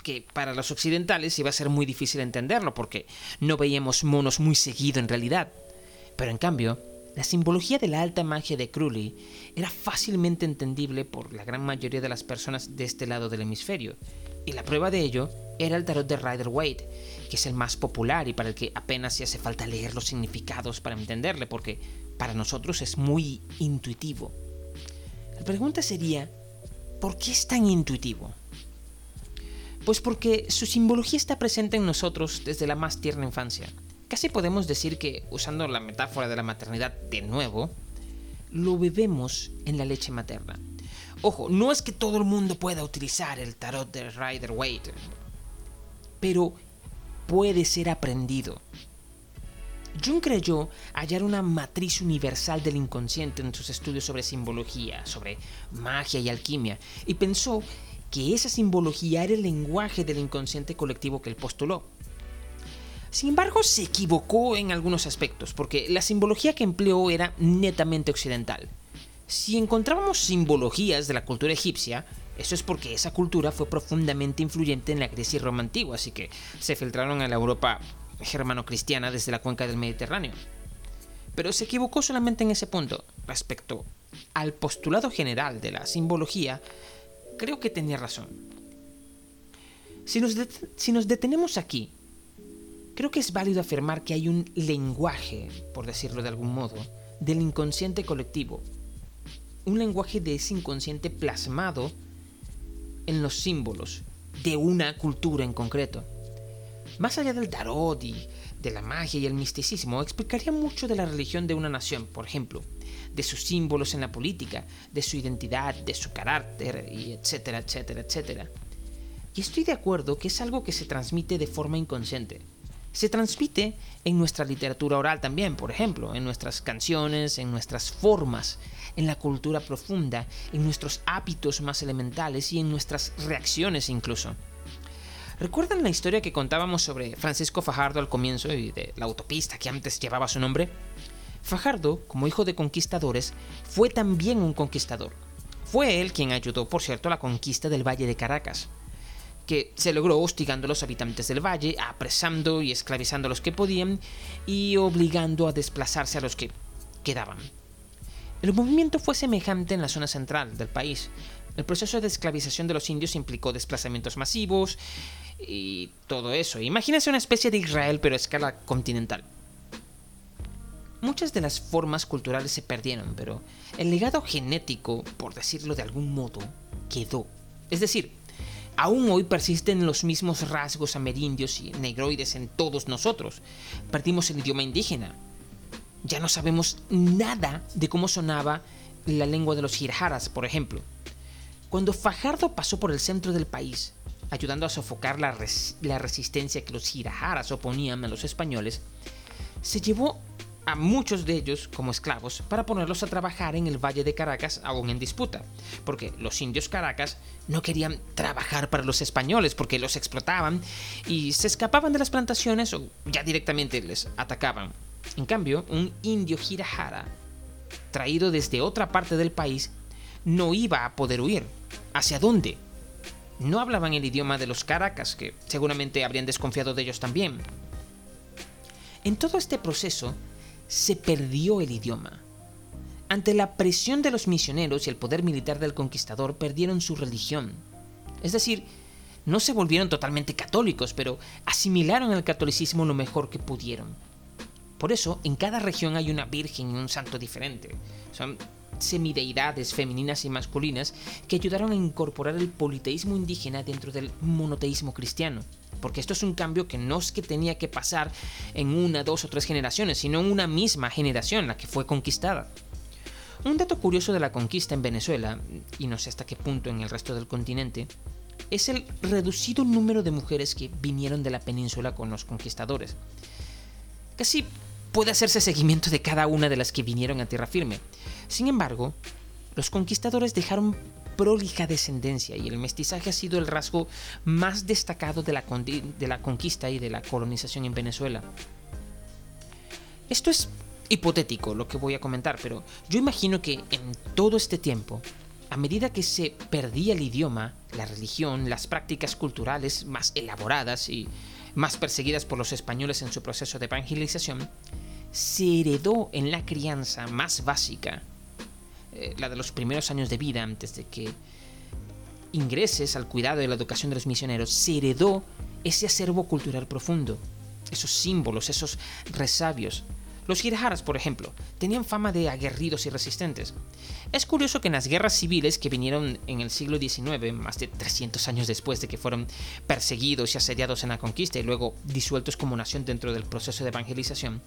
que para los occidentales iba a ser muy difícil entenderlo porque no veíamos monos muy seguido en realidad. Pero en cambio, la simbología de la alta magia de Crowley era fácilmente entendible por la gran mayoría de las personas de este lado del hemisferio, y la prueba de ello era el tarot de Rider Waite, que es el más popular y para el que apenas se hace falta leer los significados para entenderle, porque para nosotros es muy intuitivo. La pregunta sería, ¿por qué es tan intuitivo? Pues porque su simbología está presente en nosotros desde la más tierna infancia. Casi podemos decir que, usando la metáfora de la maternidad de nuevo, lo bebemos en la leche materna. Ojo, no es que todo el mundo pueda utilizar el tarot de Rider Waite, pero puede ser aprendido. Jung creyó hallar una matriz universal del inconsciente en sus estudios sobre simbología, sobre magia y alquimia, y pensó que esa simbología era el lenguaje del inconsciente colectivo que él postuló. Sin embargo, se equivocó en algunos aspectos, porque la simbología que empleó era netamente occidental. Si encontrábamos simbologías de la cultura egipcia, eso es porque esa cultura fue profundamente influyente en la Grecia y Roma antigua, así que se filtraron a la Europa germano-cristiana desde la cuenca del Mediterráneo. Pero se equivocó solamente en ese punto. Respecto al postulado general de la simbología, creo que tenía razón. Si nos, si nos detenemos aquí, creo que es válido afirmar que hay un lenguaje, por decirlo de algún modo, del inconsciente colectivo. Un lenguaje de ese inconsciente plasmado en los símbolos de una cultura en concreto. Más allá del tarot y de la magia y el misticismo, explicaría mucho de la religión de una nación, por ejemplo, de sus símbolos en la política, de su identidad, de su carácter, y etcétera, etcétera, etcétera. Y estoy de acuerdo que es algo que se transmite de forma inconsciente. Se transmite en nuestra literatura oral también, por ejemplo, en nuestras canciones, en nuestras formas, en la cultura profunda, en nuestros hábitos más elementales y en nuestras reacciones incluso. ¿Recuerdan la historia que contábamos sobre Francisco Fajardo al comienzo y de la autopista que antes llevaba su nombre? Fajardo, como hijo de conquistadores, fue también un conquistador. Fue él quien ayudó, por cierto, a la conquista del Valle de Caracas que se logró hostigando a los habitantes del valle, apresando y esclavizando a los que podían y obligando a desplazarse a los que quedaban. El movimiento fue semejante en la zona central del país. El proceso de esclavización de los indios implicó desplazamientos masivos y todo eso. Imagínense una especie de Israel pero a escala continental. Muchas de las formas culturales se perdieron, pero el legado genético, por decirlo de algún modo, quedó. Es decir, Aún hoy persisten los mismos rasgos amerindios y negroides en todos nosotros. Perdimos el idioma indígena. Ya no sabemos nada de cómo sonaba la lengua de los girajaras, por ejemplo. Cuando Fajardo pasó por el centro del país, ayudando a sofocar la, resistencia que los girajaras oponían a los españoles, se llevó a muchos de ellos como esclavos para ponerlos a trabajar en el Valle de Caracas aún en disputa, porque los indios Caracas no querían trabajar para los españoles porque los explotaban y se escapaban de las plantaciones o ya directamente les atacaban. En cambio, un indio Girajara, traído desde otra parte del país, no iba a poder huir. ¿Hacia dónde? No hablaban el idioma de los Caracas, que seguramente habrían desconfiado de ellos también. En todo este proceso, se perdió el idioma. Ante la presión de los misioneros y el poder militar del conquistador perdieron su religión. Es decir, no se volvieron totalmente católicos, pero asimilaron el catolicismo lo mejor que pudieron. Por eso, en cada región hay una virgen y un santo diferente. Son semideidades femeninas y masculinas que ayudaron a incorporar el politeísmo indígena dentro del monoteísmo cristiano porque esto es un cambio que no es que tenía que pasar en una, dos o tres generaciones, sino en una misma generación, la que fue conquistada. Un dato curioso de la conquista en Venezuela, y no sé hasta qué punto en el resto del continente, es el reducido número de mujeres que vinieron de la península con los conquistadores. Casi puede hacerse seguimiento de cada una de las que vinieron a tierra firme. Sin embargo, los conquistadores dejaron prolija descendencia y el mestizaje ha sido el rasgo más destacado de la, de la conquista y de la colonización en Venezuela. Esto es hipotético lo que voy a comentar, pero yo imagino que en todo este tiempo, a medida que se perdía el idioma, la religión, las prácticas culturales más elaboradas y más perseguidas por los españoles en su proceso de evangelización, se heredó en la crianza más básica eh, la de los primeros años de vida, antes de que ingreses al cuidado y la educación de los misioneros, se heredó ese acervo cultural profundo, esos símbolos, esos resabios. Los girajaras, por ejemplo, tenían fama de aguerridos y resistentes. Es curioso que en las guerras civiles que vinieron en el siglo XIX, más de 300 años después de que fueron perseguidos y asediados en la conquista y luego disueltos como nación dentro del proceso de evangelización,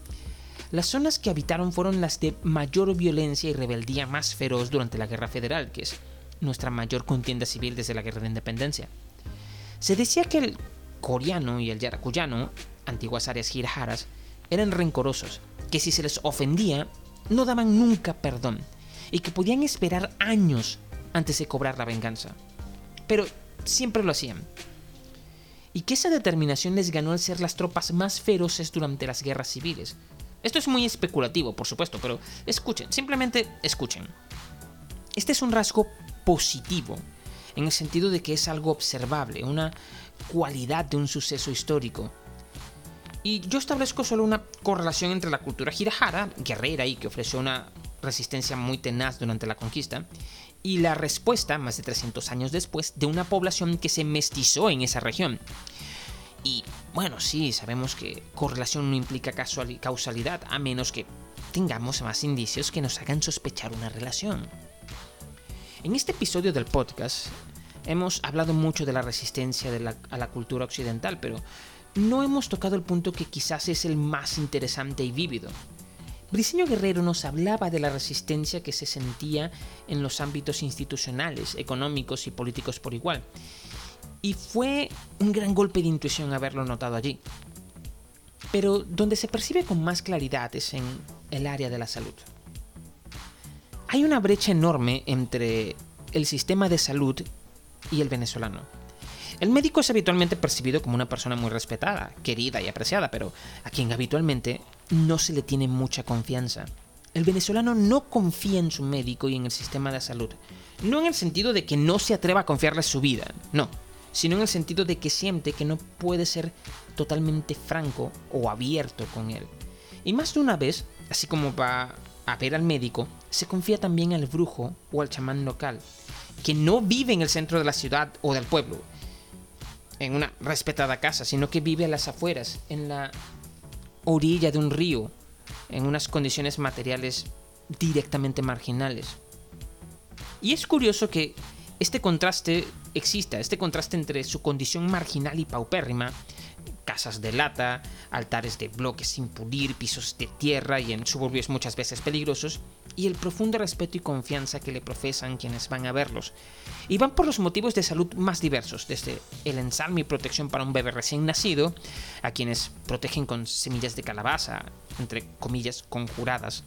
las zonas que habitaron fueron las de mayor violencia y rebeldía más feroz durante la Guerra Federal, que es nuestra mayor contienda civil desde la Guerra de Independencia. Se decía que el coreano y el yaracuyano, antiguas áreas girajaras, eran rencorosos, que si se les ofendía, no daban nunca perdón, y que podían esperar años antes de cobrar la venganza. Pero siempre lo hacían. Y que esa determinación les ganó al ser las tropas más feroces durante las guerras civiles, esto es muy especulativo, por supuesto, pero escuchen, simplemente escuchen. Este es un rasgo positivo, en el sentido de que es algo observable, una cualidad de un suceso histórico. Y yo establezco solo una correlación entre la cultura girajara, guerrera y que ofreció una resistencia muy tenaz durante la conquista, y la respuesta, más de 300 años después, de una población que se mestizó en esa región. Y bueno, sí, sabemos que correlación no implica causalidad, a menos que tengamos más indicios que nos hagan sospechar una relación. En este episodio del podcast hemos hablado mucho de la resistencia a la cultura occidental, pero no hemos tocado el punto que quizás es el más interesante y vívido. Briceño Guerrero nos hablaba de la resistencia que se sentía en los ámbitos institucionales, económicos y políticos por igual, Y fue un gran golpe de intuición haberlo notado allí. Pero donde se percibe con más claridad es en el área de la salud. Hay una brecha enorme entre el sistema de salud y el venezolano. El médico es habitualmente percibido como una persona muy respetada, querida y apreciada, pero a quien habitualmente no se le tiene mucha confianza. El venezolano no confía en su médico y en el sistema de salud. No en el sentido de que no se atreva a confiarle su vida, no, sino en el sentido de que siente que no puede ser totalmente franco o abierto con él. Y más de una vez, así como va a ver al médico, se confía también al brujo o al chamán local, que no vive en el centro de la ciudad o del pueblo, en una respetada casa, sino que vive a las afueras, en la orilla de un río, en unas condiciones materiales directamente marginales. Y es curioso que este contraste exista, este contraste entre su condición marginal y paupérrima, casas de lata, altares de bloques sin pulir, pisos de tierra y en suburbios muchas veces peligrosos, y el profundo respeto y confianza que le profesan quienes van a verlos. Y van por los motivos de salud más diversos, desde el ensalmo y protección para un bebé recién nacido, a quienes protegen con semillas de calabaza, entre comillas conjuradas,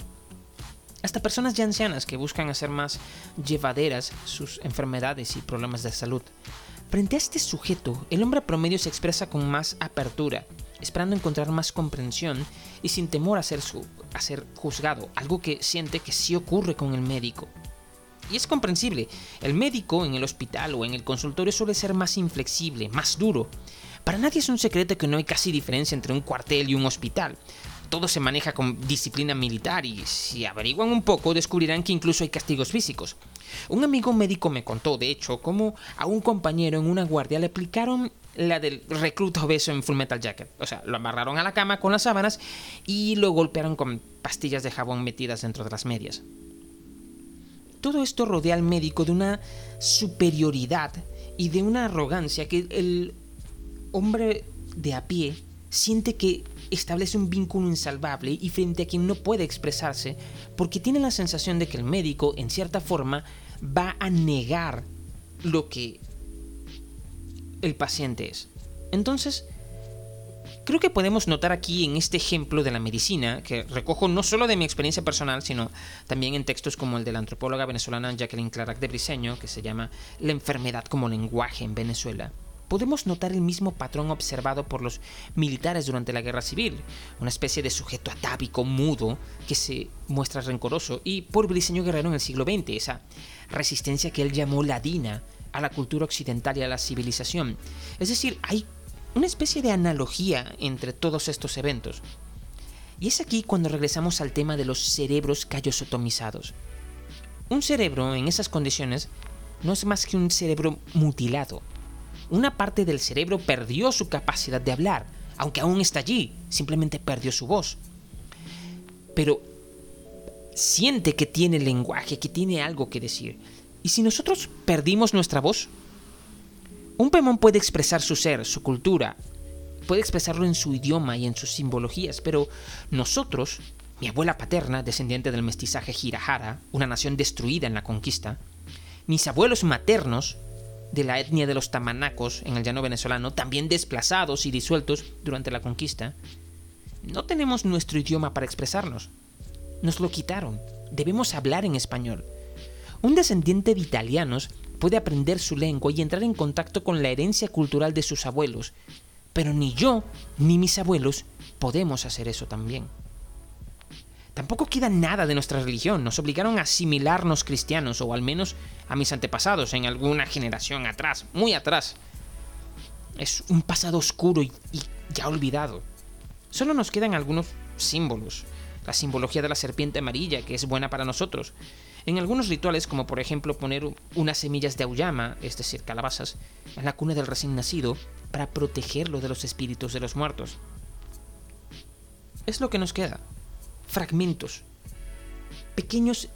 hasta personas ya ancianas que buscan hacer más llevaderas sus enfermedades y problemas de salud. Frente a este sujeto, el hombre promedio se expresa con más apertura, esperando encontrar más comprensión y sin temor a ser, a ser juzgado, algo que siente que sí ocurre con el médico. Y es comprensible, el médico en el hospital o en el consultorio suele ser más inflexible, más duro. Para nadie es un secreto que no hay casi diferencia entre un cuartel y un hospital todo se maneja con disciplina militar y si averiguan un poco descubrirán que incluso hay castigos físicos. Un amigo médico me contó, de hecho, cómo a un compañero en una guardia le aplicaron la del recluta obeso en Full Metal Jacket. O sea, lo amarraron a la cama con las sábanas y lo golpearon con pastillas de jabón metidas dentro de las medias. Todo esto rodea al médico de una superioridad y de una arrogancia que el hombre de a pie siente que establece un vínculo insalvable y frente a quien no puede expresarse porque tiene la sensación de que el médico, en cierta forma, va a negar lo que el paciente es. Entonces, creo que podemos notar aquí en este ejemplo de la medicina, que recojo no solo de mi experiencia personal, sino también en textos como el de la antropóloga venezolana Jacqueline Clarac de Briseño, que se llama La enfermedad como lenguaje en Venezuela, podemos notar el mismo patrón observado por los militares durante la guerra civil, una especie de sujeto atávico, mudo, que se muestra rencoroso, y por Briceño Guerrero en el siglo XX, esa resistencia que él llamó ladina a la cultura occidental y a la civilización. Es decir, hay una especie de analogía entre todos estos eventos. Y es aquí cuando regresamos al tema de los cerebros callosotomizados. Un cerebro en esas condiciones no es más que un cerebro mutilado, una parte del cerebro perdió su capacidad de hablar, aunque aún está allí, simplemente perdió su voz. Pero siente que tiene lenguaje, que tiene algo que decir. ¿Y si nosotros perdimos nuestra voz? Un Pemón puede expresar su ser, su cultura, puede expresarlo en su idioma y en sus simbologías, pero nosotros, mi abuela paterna, descendiente del mestizaje Girajara, una nación destruida en la conquista, mis abuelos maternos, de la etnia de los tamanacos en el llano venezolano, también desplazados y disueltos durante la conquista, no tenemos nuestro idioma para expresarnos. Nos lo quitaron. Debemos hablar en español. Un descendiente de italianos puede aprender su lengua y entrar en contacto con la herencia cultural de sus abuelos, pero ni yo ni mis abuelos podemos hacer eso también. Tampoco queda nada de nuestra religión. Nos obligaron a asimilarnos cristianos, o al menos a mis antepasados en alguna generación atrás, muy atrás. Es un pasado oscuro y, ya olvidado. Solo nos quedan algunos símbolos. La simbología de la serpiente amarilla, que es buena para nosotros. En algunos rituales, como por ejemplo poner unas semillas de auyama, es decir, calabazas, en la cuna del recién nacido, para protegerlo de los espíritus de los muertos. Es lo que nos queda fragmentos, pequeños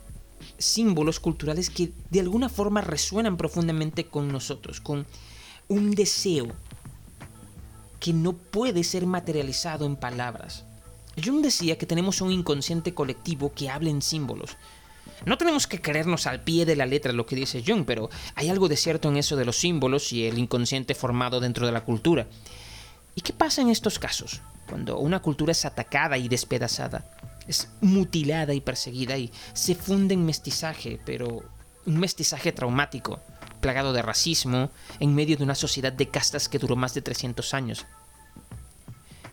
símbolos culturales que de alguna forma resuenan profundamente con nosotros, con un deseo que no puede ser materializado en palabras. Jung decía que tenemos un inconsciente colectivo que habla en símbolos. No tenemos que creernos al pie de la letra lo que dice Jung, pero hay algo de cierto en eso de los símbolos y el inconsciente formado dentro de la cultura. ¿Y qué pasa en estos casos? Cuando una cultura es atacada y despedazada, es mutilada y perseguida y se funde en mestizaje, pero un mestizaje traumático, plagado de racismo, en medio de una sociedad de castas que duró más de 300 años.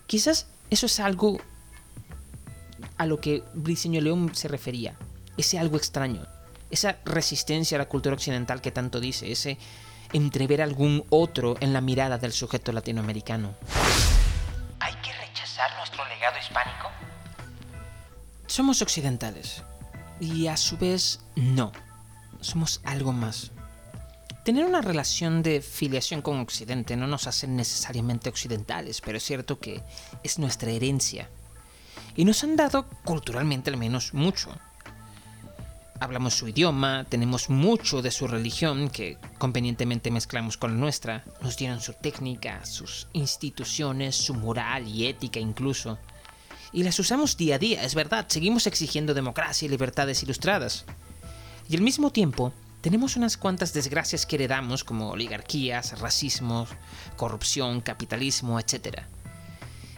Quizás eso es algo a lo que Briceño León se refería, ese algo extraño, esa resistencia a la cultura occidental que tanto dice, ese entrever algún otro en la mirada del sujeto latinoamericano. ¿Hay que rechazar nuestro legado hispánico? Somos occidentales y a su vez no, somos algo más. Tener una relación de filiación con Occidente no nos hace necesariamente occidentales, pero es cierto que es nuestra herencia. Y nos han dado, culturalmente al menos, mucho. Hablamos su idioma, tenemos mucho de su religión, que convenientemente mezclamos con la nuestra. Nos dieron su técnica, sus instituciones, su moral y ética incluso. Y las usamos día a día, es verdad, seguimos exigiendo democracia y libertades ilustradas. Y al mismo tiempo, tenemos unas cuantas desgracias que heredamos como oligarquías, racismo, corrupción, capitalismo, etc.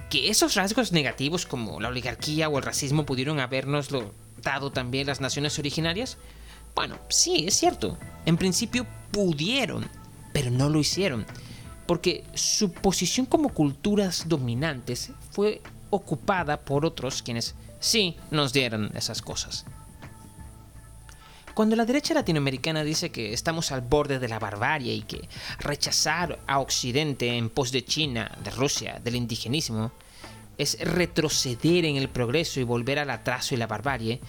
Que esos rasgos negativos como la oligarquía o el racismo pudieron habernoslo dado también las naciones originarias? Bueno, sí, es cierto. En principio pudieron, pero no lo hicieron. Porque su posición como culturas dominantes fue ocupada por otros quienes sí nos dieron esas cosas. Cuando la derecha latinoamericana dice que estamos al borde de la barbarie y que rechazar a Occidente en pos de China, de Rusia, del indigenismo, es retroceder en el progreso y volver al atraso y la barbarie,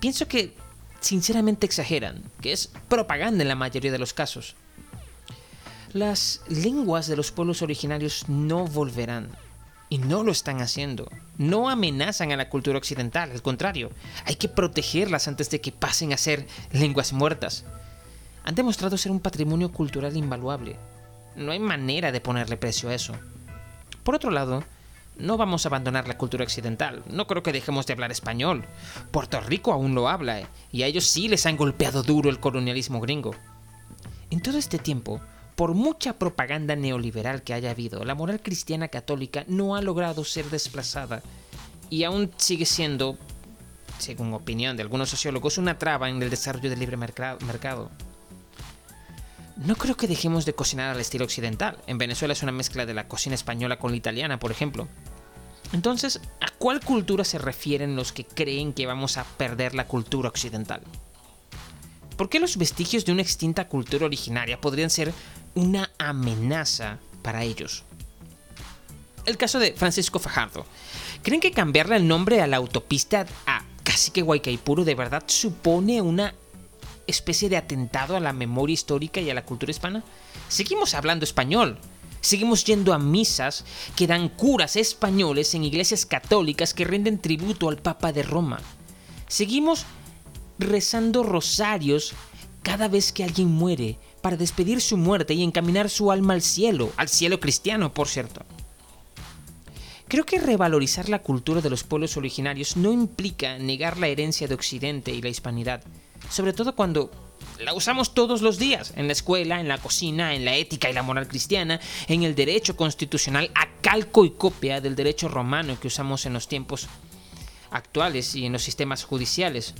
pienso que sinceramente exageran, que es propaganda en la mayoría de los casos. Las lenguas de los pueblos originarios no volverán, y no lo están haciendo. No amenazan a la cultura occidental, al contrario, hay que protegerlas antes de que pasen a ser lenguas muertas. Han demostrado ser un patrimonio cultural invaluable. No hay manera de ponerle precio a eso. Por otro lado, no vamos a abandonar la cultura occidental. No creo que dejemos de hablar español. Puerto Rico aún lo habla, y a ellos sí les han golpeado duro el colonialismo gringo. En todo este tiempo, por mucha propaganda neoliberal que haya habido, la moral cristiana católica no ha logrado ser desplazada y aún sigue siendo, según opinión de algunos sociólogos, una traba en el desarrollo del libre mercado. No creo que dejemos de cocinar al estilo occidental. En Venezuela es una mezcla de la cocina española con la italiana, por ejemplo. Entonces, ¿a cuál cultura se refieren los que creen que vamos a perder la cultura occidental? ¿Por qué los vestigios de una extinta cultura originaria podrían ser una amenaza para ellos? El caso de Francisco Fajardo. ¿Creen que cambiarle el nombre a la autopista a Cacique Guaycaipuro de verdad supone una especie de atentado a la memoria histórica y a la cultura hispana? Seguimos hablando español. Seguimos yendo a misas que dan curas españoles en iglesias católicas que rinden tributo al Papa de Roma. Seguimos rezando rosarios cada vez que alguien muere para despedir su muerte y encaminar su alma al cielo, al cielo cristiano, por cierto. Creo que revalorizar la cultura de los pueblos originarios no implica negar la herencia de Occidente y la hispanidad, sobre todo cuando la usamos todos los días, en la escuela, en la cocina, en la ética y la moral cristiana, en el derecho constitucional a calco y copia del derecho romano que usamos en los tiempos actuales y en los sistemas judiciales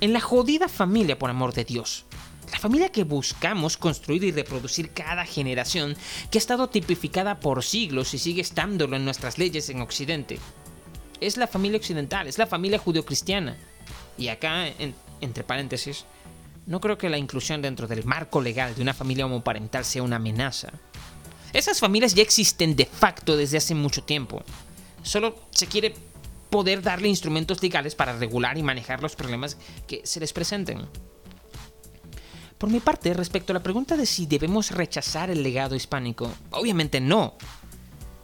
en la jodida familia, por amor de Dios. La familia que buscamos construir y reproducir cada generación, que ha estado tipificada por siglos y sigue estándolo en nuestras leyes en Occidente. Es la familia occidental, es la familia judeocristiana. Y acá, entre paréntesis, no creo que la inclusión dentro del marco legal de una familia homoparental sea una amenaza. Esas familias ya existen de facto desde hace mucho tiempo. Solo se quiere poder darle instrumentos legales para regular y manejar los problemas que se les presenten. Por mi parte, respecto a la pregunta de si debemos rechazar el legado hispánico, obviamente no.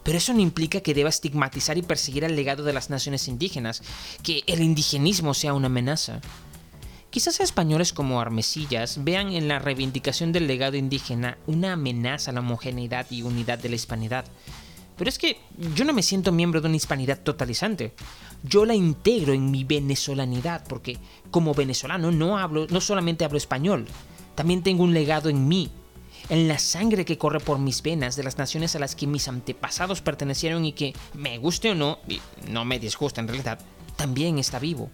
Pero eso no implica que deba estigmatizar y perseguir el legado de las naciones indígenas, que el indigenismo sea una amenaza. Quizás españoles como Armesillas vean en la reivindicación del legado indígena una amenaza a la homogeneidad y unidad de la hispanidad, Pero es que yo no me siento miembro de una hispanidad totalizante. Yo la integro en mi venezolanidad, porque como venezolano no hablo, no solamente hablo español, también tengo un legado en mí, en la sangre que corre por mis venas de las naciones a las que mis antepasados pertenecieron y que, me guste o no, y no me disgusta en realidad, también está vivo.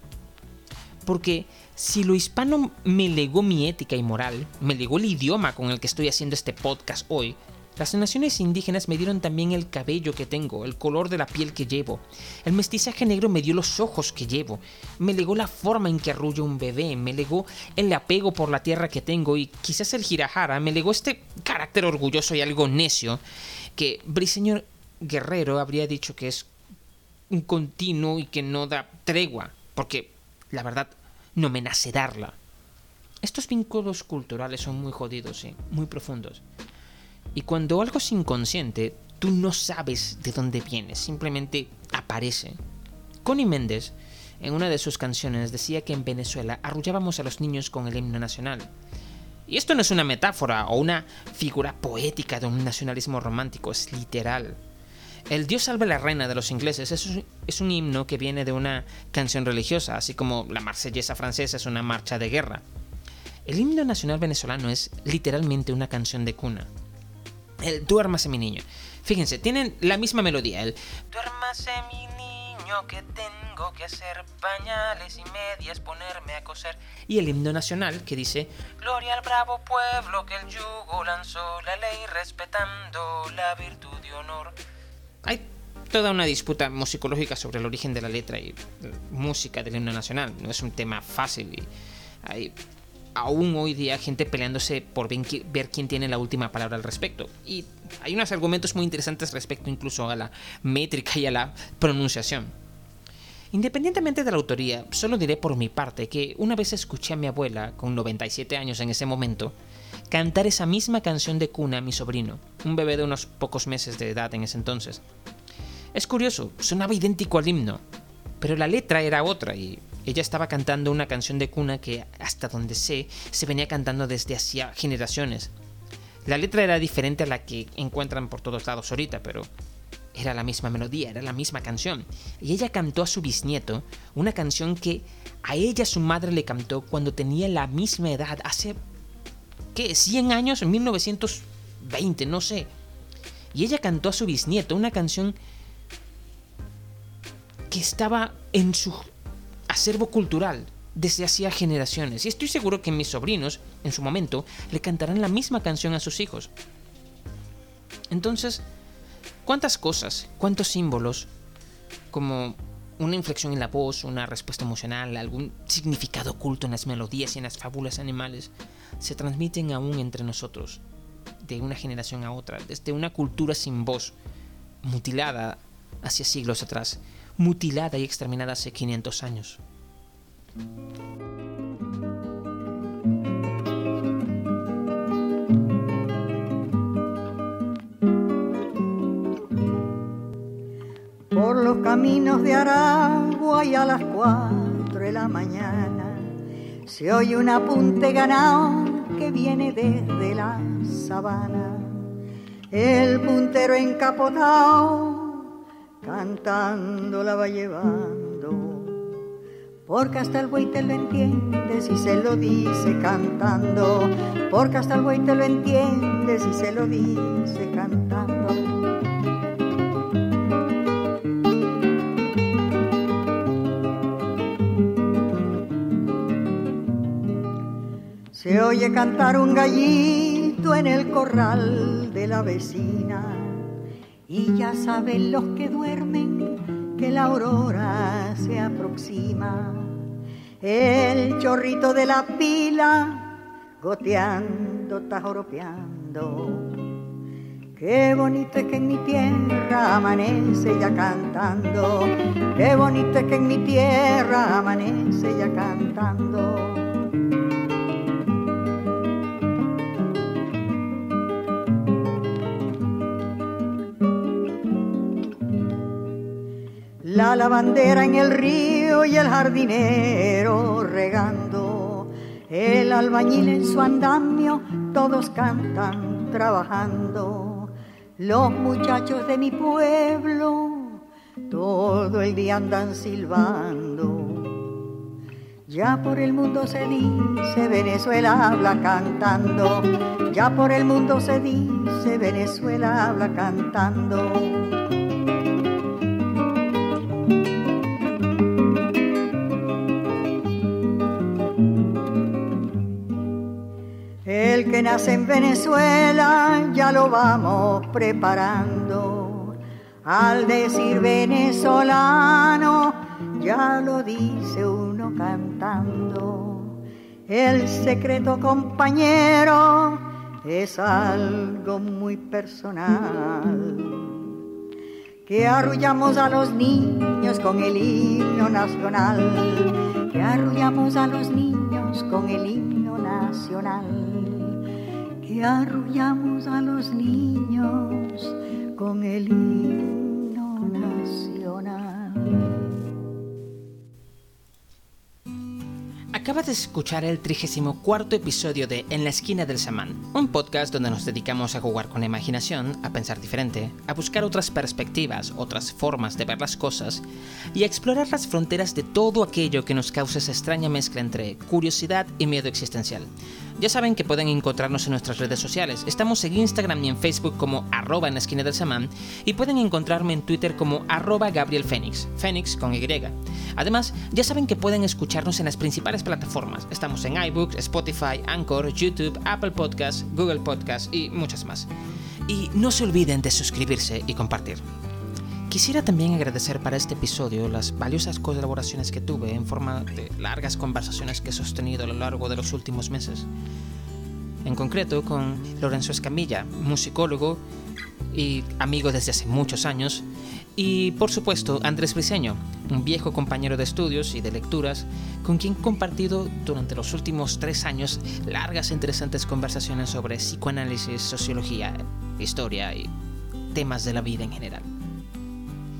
Porque si lo hispano me legó mi ética y moral, me legó el idioma con el que estoy haciendo este podcast hoy, las naciones indígenas me dieron también el cabello que tengo, el color de la piel que llevo. El mestizaje negro me dio los ojos que llevo. Me legó la forma en que arrulla un bebé. Me legó el apego por la tierra que tengo. Y quizás el girajara me legó este carácter orgulloso y algo necio que Briseñor Guerrero habría dicho que es un continuo y que no da tregua. Porque, la verdad, no me nace darla. Estos vínculos culturales son muy jodidos y muy profundos. Y cuando algo es inconsciente, tú no sabes de dónde viene, simplemente aparece. Connie Méndez, en una de sus canciones, decía que en Venezuela arrullábamos a los niños con el himno nacional. Y esto no es una metáfora o una figura poética de un nacionalismo romántico, es literal. El Dios salve la reina de los ingleses es un himno que viene de una canción religiosa, así como la marsellesa francesa es una marcha de guerra. El himno nacional venezolano es literalmente una canción de cuna. El Duérmase mi niño. Fíjense, tienen la misma melodía. El Duérmase mi niño que tengo que hacer pañales y medias, ponerme a coser. Y el himno nacional que dice Gloria al bravo pueblo que el yugo lanzó, la ley respetando la virtud y honor. Hay toda una disputa musicológica sobre el origen de la letra y música del himno nacional. No es un tema fácil y hay aún hoy día gente peleándose por ver quién tiene la última palabra al respecto. Y hay unos argumentos muy interesantes respecto incluso a la métrica y a la pronunciación. Independientemente de la autoría, solo diré por mi parte que una vez escuché a mi abuela, con 97 años en ese momento, cantar esa misma canción de cuna a mi sobrino, un bebé de unos pocos meses de edad en ese entonces. Es curioso, sonaba idéntico al himno, pero la letra era otra y ella estaba cantando una canción de cuna que, hasta donde sé, se venía cantando desde hacía generaciones. La letra era diferente a la que encuentran por todos lados ahorita, pero era la misma melodía, era la misma canción. Y ella cantó a su bisnieto una canción que a ella su madre le cantó cuando tenía la misma edad, hace, ¿qué? ¿100 años? En 1920, no sé. Y ella cantó a su bisnieto una canción que estaba en su acervo cultural desde hacía generaciones y estoy seguro que mis sobrinos, en su momento, le cantarán la misma canción a sus hijos. Entonces, ¿cuántas cosas, cuántos símbolos, como una inflexión en la voz, una respuesta emocional, algún significado oculto en las melodías y en las fábulas animales, se transmiten aún entre nosotros, de una generación a otra, desde una cultura sin voz, mutilada hacia siglos atrás, mutilada y exterminada hace 500 años. Por los caminos de Aragua y a las cuatro de la mañana se oye un apunte ganado que viene desde la sabana. El puntero encapotado cantando la va llevando. Porque hasta el buey te lo entiende si se lo dice cantando, porque hasta el buey te lo entiende si se lo dice cantando. Se oye cantar un gallito en el corral de la vecina. Y ya saben los que que la aurora se aproxima el chorrito de la pila goteando, tajoropeando. Qué bonito es que en mi tierra amanece ya cantando, qué bonito es que en mi tierra amanece ya cantando. La lavandera en el río y el jardinero regando, el albañil en su andamio, todos cantan trabajando. Los muchachos de mi pueblo todo el día andan silbando. Ya por el mundo se dice Venezuela habla cantando. Ya por el mundo se dice Venezuela habla cantando. El que nace en Venezuela ya lo vamos preparando. Al decir venezolano ya lo dice uno cantando. El secreto compañero es algo muy personal. Que arrullamos a los niños con el himno nacional. Que arrullamos a los niños con el himno nacional que arrullamos a los niños con el himno Acaba de escuchar el 34 episodio de En la esquina del samán, un podcast donde nos dedicamos a jugar con la imaginación, a pensar diferente, a buscar otras perspectivas, otras formas de ver las cosas y a explorar las fronteras de todo aquello que nos causa esa extraña mezcla entre curiosidad y miedo existencial. Ya saben que pueden encontrarnos en nuestras redes sociales. Estamos en Instagram y en Facebook como arroba en la esquina del samán y pueden encontrarme en Twitter como arroba Gabriel Fénix, Fénix con Y. Además, ya saben que pueden escucharnos en las principales plataformas. Estamos en iBooks, Spotify, Anchor, YouTube, Apple Podcasts, Google Podcasts y muchas más. Y no se olviden de suscribirse y compartir. Quisiera también agradecer para este episodio las valiosas colaboraciones que tuve en forma de largas conversaciones que he sostenido a lo largo de los últimos meses. En concreto con Lorenzo Escamilla, musicólogo y amigo desde hace muchos años, y por supuesto Andrés Briseño, un viejo compañero de estudios y de lecturas con quien he compartido durante los últimos tres años largas e interesantes conversaciones sobre psicoanálisis, sociología, historia y temas de la vida en general.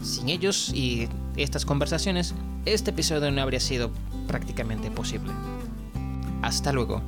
Sin ellos y estas conversaciones, este episodio no habría sido prácticamente posible. Hasta luego.